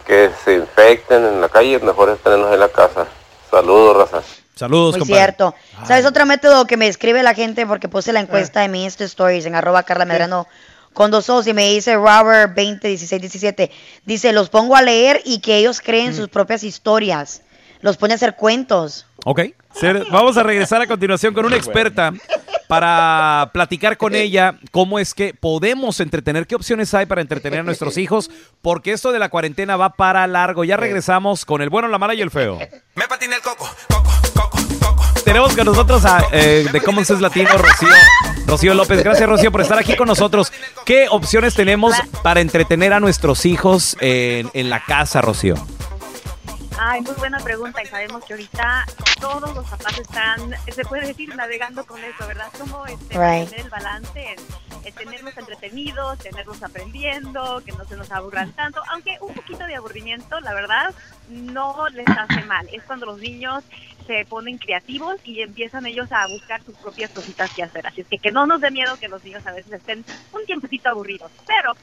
que se infecten en la calle, mejor es tenerlos en la casa. Saludos, raza. Saludos, Muy cierto. ¿Sabes otro método que me escribe la gente? Porque puse la encuesta en mi Insta Stories en arroba Carla Medrano con dos ojos y me dice Robert 20, 16, 17. Dice, los pongo a leer y que ellos creen sus propias historias. Los pone a hacer cuentos. Ok. Vamos a regresar a continuación con una experta para platicar con ella cómo es que podemos entretener, qué opciones hay para entretener a nuestros hijos, porque esto de la cuarentena va para largo. Ya regresamos con el bueno, la mala y el feo. Me patiné el coco. Tenemos con nosotros a eh, de Common Sense Latino, Rocío, Rocío López. Gracias, Rocío, por estar aquí con nosotros. ¿Qué opciones tenemos para entretener a nuestros hijos en, en la casa, Rocío? Ay, muy buena pregunta y sabemos que ahorita todos los papás están, se puede decir, navegando con eso, ¿verdad? Cómo este, Right. tener el balance en tenerlos entretenidos, tenerlos aprendiendo, que no se nos aburran tanto, aunque un poquito de aburrimiento, la verdad, no les hace mal. Es cuando los niños se ponen creativos y empiezan ellos a buscar sus propias cositas que hacer. Así es que que no nos dé miedo que los niños a veces estén un tiempecito aburridos. Pero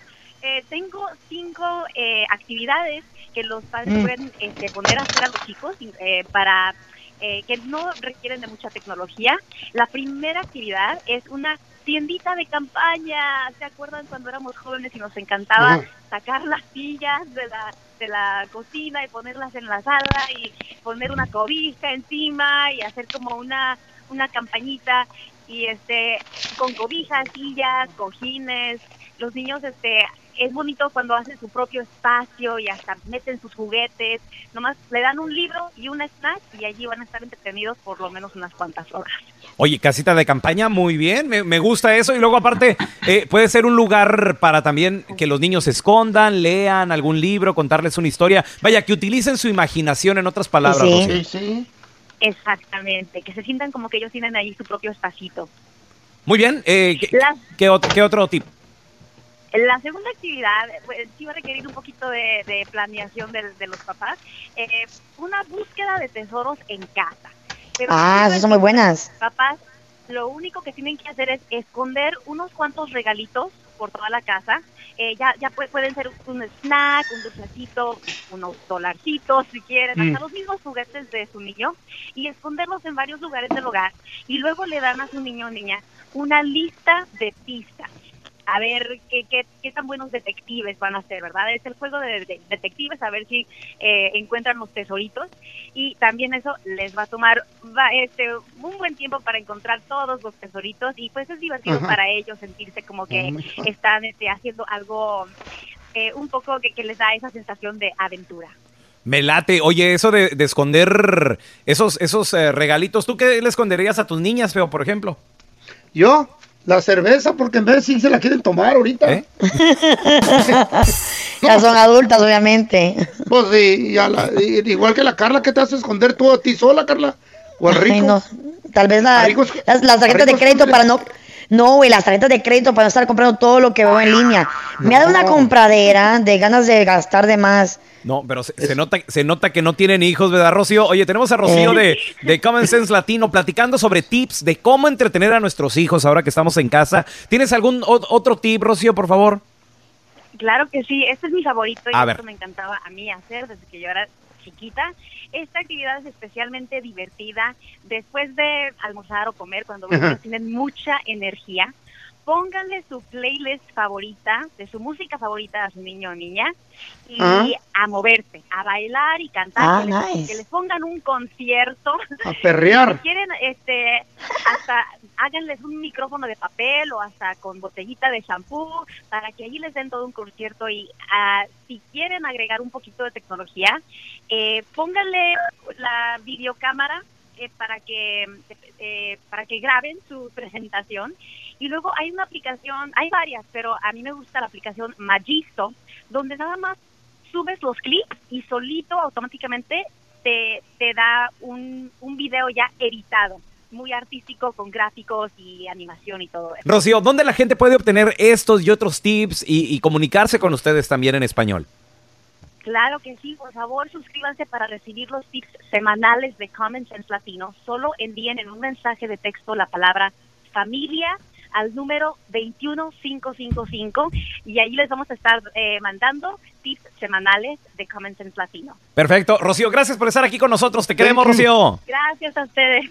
eh, tengo cinco eh, actividades que los padres Mm. pueden este, poner a hacer a los chicos eh, para eh, que no requieren de mucha tecnología. La primera actividad es una tiendita de campaña. ¿Se acuerdan cuando éramos jóvenes y nos encantaba sacar las sillas de la, de la cocina y ponerlas en la sala y poner una cobija encima y hacer como una, una campañita y este con cobijas, sillas, cojines. Los niños este es bonito cuando hacen su propio espacio y hasta meten sus juguetes. Nomás le dan un libro y un snack y allí van a estar entretenidos por lo menos unas cuantas horas. Oye, casita de campaña, muy bien, me, me gusta eso. Y luego aparte, eh, puede ser un lugar para también que los niños se escondan, lean algún libro, contarles una historia. Vaya, que utilicen su imaginación en otras palabras. Rocío. Exactamente, que se sientan como que ellos tienen ahí su propio espacito. Muy bien, eh, ¿qué, La- qué ot- qué otro tip? La segunda actividad pues, sí va a requerir un poquito de, de planeación de, de los papás. Eh, una búsqueda de tesoros en casa. Pero Ah, esas son muy buenas. Papás, lo único que tienen que hacer es esconder unos cuantos regalitos por toda la casa. Eh, ya ya pu- pueden ser un snack, un dulcecito, unos dolarcitos si quieren, Mm. hasta los mismos juguetes de su niño y esconderlos en varios lugares del hogar. Y luego le dan a su niño o niña una lista de pistas. A ver qué, qué, qué tan buenos detectives van a ser, ¿verdad? Es el juego de, de- detectives, a ver si eh, encuentran los tesoritos. Y también eso les va a tomar va, este, un buen tiempo para encontrar todos los tesoritos. Y pues es divertido Ajá. para ellos sentirse como que Oh están este, haciendo algo eh, un poco que, que les da esa sensación de aventura. Me late. Oye, eso de, de esconder esos, esos eh, regalitos, ¿tú qué le esconderías a tus niñas, feo, por ejemplo? Yo, la cerveza, porque en vez sí se la quieren tomar ahorita. ¿Eh? Ya son adultas, obviamente. Pues sí, y a la- y- igual que la Carla, ¿qué te hace esconder tú a ti sola, Carla? ¿O al rico? Ay, no. Tal vez la- ricos- las, las tarjetas de crédito para no... No, güey, las tarjetas de crédito para no estar comprando todo lo que veo en línea. Me ha dado una compradera de ganas de gastar de más. No, pero se, se nota, se nota que no tienen hijos, ¿verdad, Rocío? Oye, tenemos a Rocío Eh. de, de Common Sense Latino platicando sobre tips de cómo entretener a nuestros hijos ahora que estamos en casa. ¿Tienes algún o- otro tip, Rocío, por favor? Claro que sí, este es mi favorito y A esto ver. me encantaba a mí hacer desde que yo era chiquita. Esta actividad es especialmente divertida después de almorzar o comer cuando los niños tienen mucha energía. Pónganle su playlist favorita, de su música favorita a su niño o niña y Ah. a moverse, a bailar y cantar, Ah, que, les, que les pongan un concierto. A perrear. Si quieren, este, hasta háganles un micrófono de papel o hasta con botellita de shampoo para que allí les den todo un concierto y ah, si quieren agregar un poquito de tecnología, eh, pónganle la videocámara eh, para que eh, para que graben su presentación y luego hay una aplicación, hay varias, pero a mí me gusta la aplicación Magisto, donde nada más subes los clips y solito automáticamente te, te da un, un video ya editado, muy artístico con gráficos y animación y todo eso. Rocío, ¿dónde la gente puede obtener estos y otros tips y, y comunicarse con ustedes también en español? Claro que sí, por favor suscríbanse para recibir los tips semanales de Common Sense Latino. Solo envíen en un mensaje de texto la palabra familia al número 21555 y ahí les vamos a estar eh, mandando tips semanales de Common Sense Latino. Perfecto. Rocío, gracias por estar aquí con nosotros. Te queremos. Rocío. Gracias a ustedes.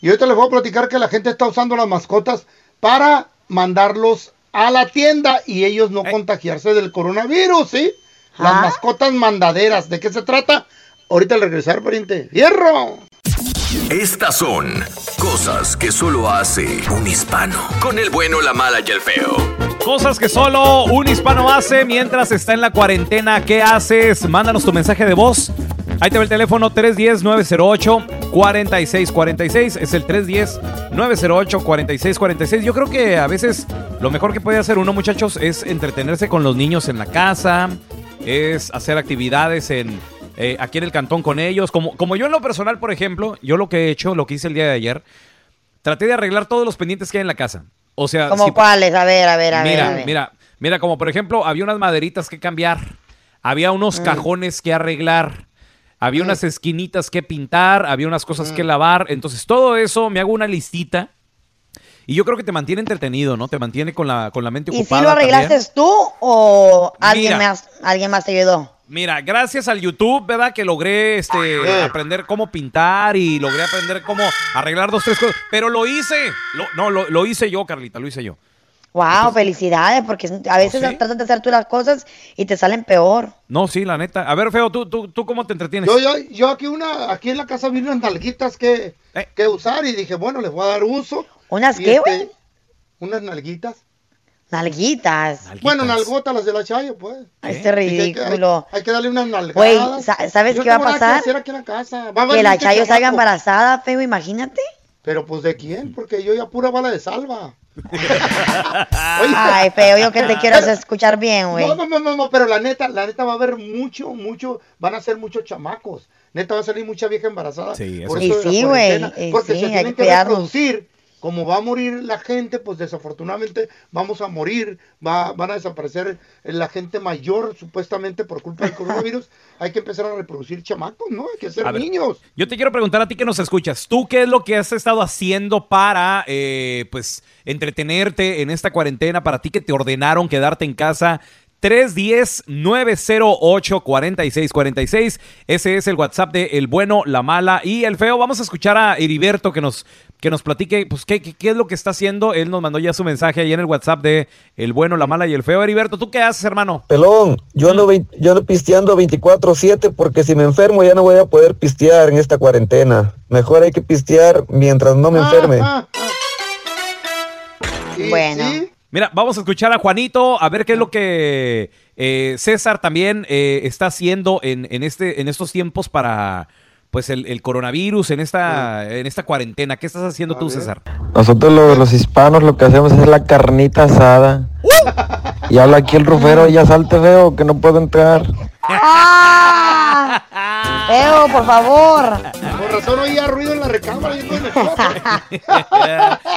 Y ahorita les voy a platicar que la gente está usando las mascotas para mandarlos a la tienda y ellos no contagiarse del coronavirus, ¿sí? Las Ah. mascotas mandaderas. ¿De qué se trata? Ahorita al regresar, pariente. ¡Fierro! Estas son cosas que solo hace un hispano. Con el bueno, la mala y el feo. Cosas que solo un hispano hace mientras está en la cuarentena. ¿Qué haces? Mándanos tu mensaje de voz. Ahí te va el teléfono 310-908-4646. Es el 310-908-4646. Yo creo que a veces lo mejor que puede hacer uno, muchachos, es entretenerse con los niños en la casa, es hacer actividades en, eh, aquí en el cantón con ellos. Como, como yo en lo personal, por ejemplo, yo lo que he hecho, lo que hice el día de ayer, traté de arreglar todos los pendientes que hay en la casa. O sea, ¿Cómo si- cuáles? A ver, a ver, a ver. mira, ver. mira, mira, como por ejemplo, había unas maderitas que cambiar, había unos Mm. cajones que arreglar, había unas esquinitas que pintar, había unas cosas que lavar. Entonces, todo eso me hago una listita. Y yo creo que te mantiene entretenido, ¿no? Te mantiene con la, con la mente ¿Y si ocupada. lo arreglaste también. tú o alguien Mira. más, alguien más te ayudó? Mira, gracias al YouTube, ¿verdad? Que logré este, aprender cómo pintar y logré aprender cómo arreglar dos, tres cosas. Pero lo hice. Lo- no, lo, lo hice yo, Carlita, lo hice yo. Wow, felicidades, porque a veces ¿Oh, sí? tratas de hacer tú las cosas y te salen peor. No, sí, la neta. A ver, Feo, ¿tú, tú, tú cómo te entretienes? Yo, yo, yo aquí una, aquí en la casa vi unas nalguitas que, que usar y dije, bueno, les voy a dar uso. ¿Unas Y, qué, este, güey? Unas nalguitas. Nalguitas. Bueno, nalgotas las de la Chayo, pues. Este Hay que- ridículo. Hay, hay que darle unas nalgadas. Güey, sa- ¿sabes Yo qué va a que pasar? hacer aquí en la casa. Va a haber Que la mucho Chayo salga embarazada, feo, imagínate. Pero pues de quién? Porque yo ya pura bala de salva. Ay, feo, yo que te quiero escuchar bien, güey. No, no, no, no, no, pero la neta, la neta va a haber mucho, mucho, van a ser muchos chamacos. Neta va a salir mucha vieja embarazada. Sí, por eso Y eso sí, güey, Porque sí, se hay tienen que que reproducir. Como va a morir la gente, pues desafortunadamente vamos a morir, va, van a desaparecer la gente mayor supuestamente por culpa del coronavirus. Hay que empezar a reproducir chamacos, ¿no? Hay que ser ver, niños. Yo te quiero preguntar a ti que nos escuchas, ¿tú qué es lo que has estado haciendo para, eh, pues, entretenerte en esta cuarentena? Para ti que te ordenaron quedarte en casa. 310-908-4646. Ese es el WhatsApp de El Bueno, La Mala y El Feo. Vamos a escuchar a Heriberto que nos, que nos platique, pues, qué, qué, qué es lo que está haciendo. Él nos mandó ya su mensaje ahí en el WhatsApp de El Bueno, La Mala y El Feo. Heriberto, ¿tú qué haces, hermano? Pelón, yo ando, yo ando pisteando 24/7 porque si me enfermo ya no voy a poder pistear en esta cuarentena. Mejor hay que pistear mientras no me enferme. Bueno. Mira, vamos a escuchar a Juanito, a ver qué es lo que eh, César también eh, está haciendo en, en este, en estos tiempos para pues el, el coronavirus, en esta, en esta cuarentena. ¿Qué estás haciendo tú, César? Nosotros los, los hispanos lo que hacemos es la carnita asada. Y habla aquí el rufero, ya salte feo que no puedo entrar. ¡Ah! Feo, por favor. Por razón oía ruido en la recámara. yo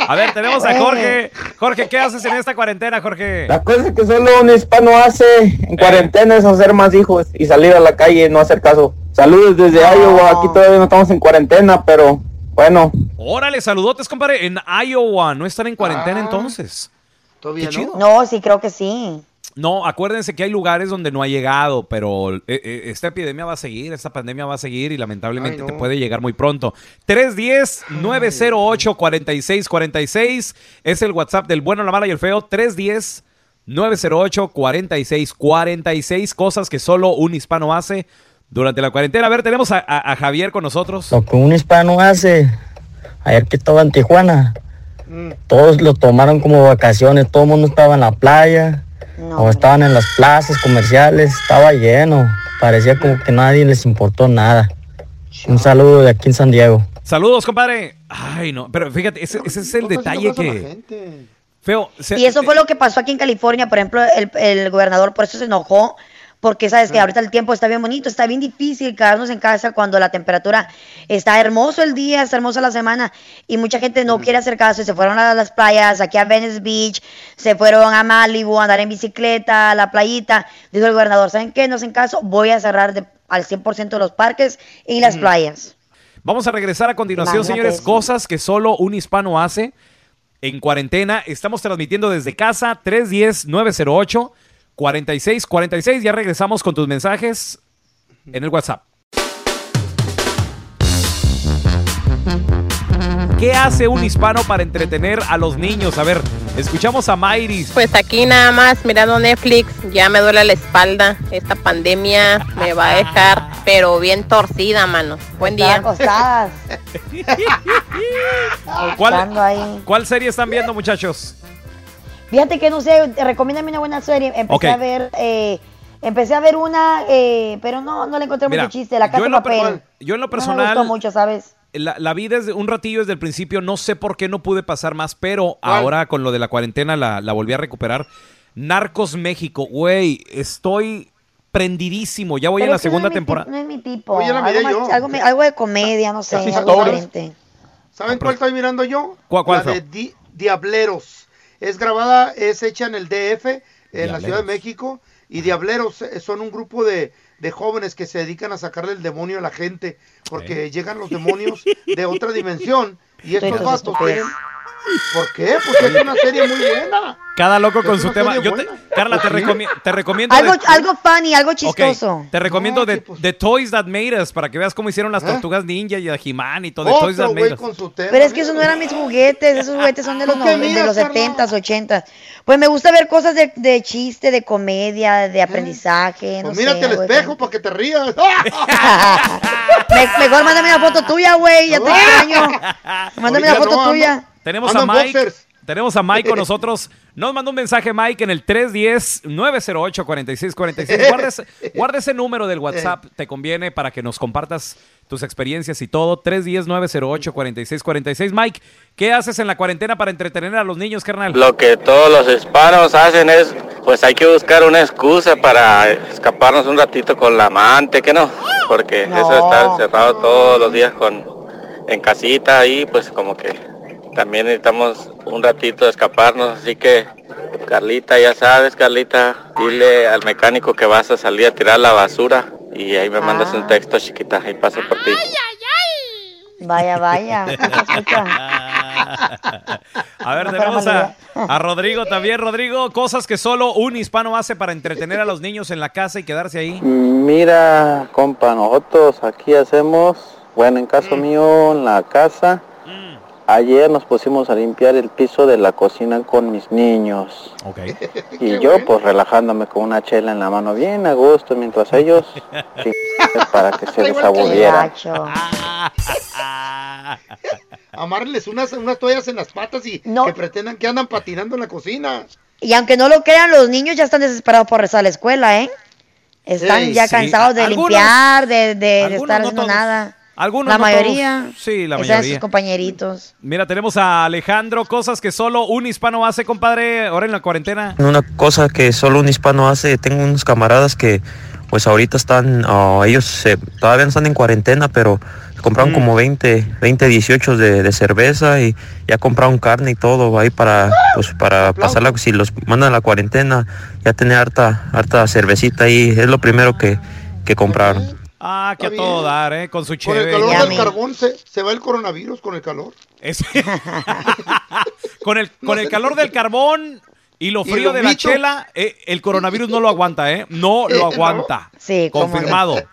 a ver, tenemos a Jorge. Jorge, ¿qué haces en esta cuarentena, Jorge? La cosa que solo un hispano hace en cuarentena es hacer más hijos y salir a la calle y no hacer caso. Saludos desde Iowa, aquí todavía no estamos en cuarentena, pero bueno. Órale, saludotes, compadre. En Iowa, ¿no están en cuarentena entonces? Todavía Qué chido. No, sí, creo que sí. No, acuérdense que hay lugares donde no ha llegado, pero eh, eh, esta epidemia va a seguir, esta pandemia va a seguir y lamentablemente Ay, no. te puede llegar muy pronto. 310-908-4646 es el WhatsApp del bueno, la mala y el feo. 310-908-4646. Cosas que solo un hispano hace durante la cuarentena. A ver, tenemos a, a- a Javier con nosotros. Lo que un hispano hace, ayer que estaba en Tijuana, todos lo tomaron como vacaciones, todo el mundo estaba en la playa, o estaban en las plazas comerciales, estaba lleno, parecía como que nadie les importó nada. Un saludo de aquí en San Diego. Saludos, compadre. Ay, no, pero fíjate, ese, ese es el detalle que... Feo, se- Y eso fue lo que pasó aquí en California, por ejemplo, el, el gobernador por eso se enojó, porque sabes que ahorita el tiempo está bien bonito, está bien difícil quedarnos en casa cuando la temperatura está hermoso el día, está hermosa la semana, y mucha gente no quiere hacer caso y se fueron a las playas, aquí a Venice Beach, se fueron a Malibu a andar en bicicleta, a la playita. Dijo el gobernador, ¿saben qué? No hacen caso, voy a cerrar de- al 100% de los parques y las playas. Vamos a regresar a continuación, Imagínate señores. eso. Cosas que solo un hispano hace en cuarentena. Estamos transmitiendo desde casa 310-908-4646. Ya regresamos con tus mensajes en el WhatsApp. ¿Qué hace un hispano para entretener a los niños? A ver, escuchamos a Mayris. Pues aquí nada más mirando Netflix, ya me duele la espalda. Esta pandemia me va a dejar, pero bien torcida, mano. Buen día. acostadas. ¿Cuál. ¿Cuál serie están viendo, muchachos? Fíjate que no sé, recomiéndame una buena serie. Empecé a ver, eh, empecé a ver una, eh, pero no, no le encontré Mira, mucho chiste. La casa yo de en lo papel. per- yo en lo No me personal- gustó mucho, ¿sabes? La, la vi desde un ratillo desde el principio, no sé por qué no pude pasar más, pero ahora con lo de la cuarentena la, la volví a recuperar. Narcos México, güey, estoy prendidísimo, ya voy Pero en la no segunda temporada. tipo- no es mi tipo. Oye, la algo, más- yo. algo, me- algo de comedia, no sé, algo. ¿Saben cuál estoy mirando yo? ¿Cuál- cuál, La de Di- Diableros. Es grabada, es hecha en el DF, en la. Ciudad de México. Y Diableros eh, son un grupo de, de jóvenes que se dedican a sacarle el demonio a la gente. Porque llegan los demonios de otra dimensión. Y estos vatos tienen... ¿Por qué? Porque es una serie muy buena. Cada loco con su tema. Yo te-. Carla, te, recomi- te recomiendo. Algo, de- algo funny, algo chistoso. te recomiendo de, The Toys That Made Us para que veas cómo hicieron las tortugas ninja y a He-Man y todo. The Toys That Made Us. con su tema. Pero es que esos no eran mis juguetes, esos juguetes son de los, ¿Tú qué no- de miras, los Carla? 70s, 80s. Pues me gusta ver cosas de, de chiste, de comedia, de aprendizaje, no Pues mírate sé. al algo de- espejo para que te rías. Me- mejor mándame una foto tuya, güey, ya te extraño. Mándame una foto no, ando- tuya. Tenemos a Mike. boxers. Tenemos a Mike con nosotros. Nos mandó un mensaje Mike en el 310-908-4646. Guarda ese, guarda ese número del WhatsApp, te conviene para que nos compartas tus experiencias y todo. 310-908-4646. Mike, ¿qué haces en la cuarentena para entretener a los niños, carnal? Lo que todos los hispanos hacen es, pues hay que buscar una excusa para escaparnos un ratito con la amante, ¿que no? Porque eso de estar encerrado todos los días con, en casita ahí, pues como que también necesitamos un ratito de escaparnos, así que Carlita, ya sabes, Carlita, dile al mecánico que vas a salir a tirar la basura y ahí me mandas un texto, chiquita, y paso por ti. Vaya, vaya. A ver, tenemos a, a Rodrigo también. Rodrigo, cosas que solo un hispano hace para entretener a los niños en la casa y quedarse ahí. Mira, compa, nosotros aquí hacemos, bueno, en caso mío, en la casa, ayer nos pusimos a limpiar el piso de la cocina con mis niños. Y yo, pues, relajándome con una chela en la mano, bien a gusto, mientras ellos, sí, para que se les aburriera. Amárrenles unas, unas toallas en las patas y que pretendan que andan patinando en la cocina. Y aunque no lo crean, los niños ya están desesperados por rezar a la escuela, ¿eh? Están Sí, ya sí. cansados de Algunos- limpiar, de, de- de estar no haciendo todos. nada. Algunos, la no todos. mayoría. Sí, la mayoría. sus compañeritos. Mira, tenemos a Alejandro, cosas que solo un hispano hace, compadre, ahora en la cuarentena. Una cosa que solo un hispano hace, tengo unos camaradas que pues ahorita están, ah, ellos se- todavía no están en cuarentena, pero compraron como 20, 20, 18 de, de cerveza y ya compraron carne y todo ahí para, pues para pasarla, si los mandan a la cuarentena, ya tener harta, harta cervecita ahí, es lo primero que, que compraron. Ah, que a todo dar, ¿eh? Con su Con el calor del carbón se, se va el coronavirus con el calor. Es- con el, con el calor del carbón y lo Y frío de la chela, eh, el coronavirus no lo aguanta, ¿eh? No lo aguanta. Sí, cómo no. Confirmado.